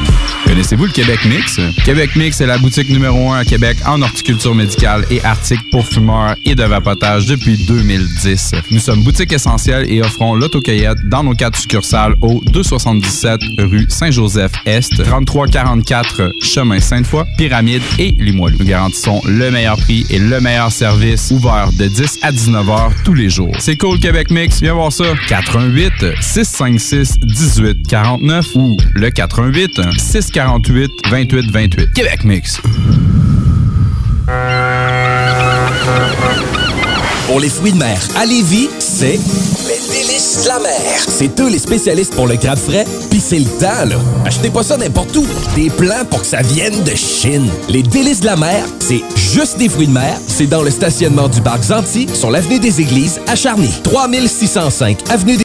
Connaissez-vous le Québec Mix? Québec Mix est la boutique numéro 1 à Québec en horticulture médicale et articles pour fumeurs et de vapotage depuis 2010. Nous sommes boutique essentielle et offrons l'autocueillette dans nos quatre succursales au 277 rue Saint-Joseph-Est, 3344 chemin Sainte-Foy, Pyramide et Limoilou. Nous garantissons le meilleur prix et le meilleur service ouvert de 10 à 19 heures tous les jours. C'est cool Québec Mix, viens voir ça. 88 656 18 49 ou le 88 648 28 28. Québec Mix. Pour les fruits de mer à Lévis, c'est C'est eux les spécialistes pour le crabe frais, pis c'est le temps, là. Achetez pas ça n'importe où. Des plans pour que ça vienne de Chine. Les délices de la mer, c'est juste des fruits de mer. C'est dans le stationnement du parc Zanti, sur l'avenue des Églises, à Charny. 3605 avenue des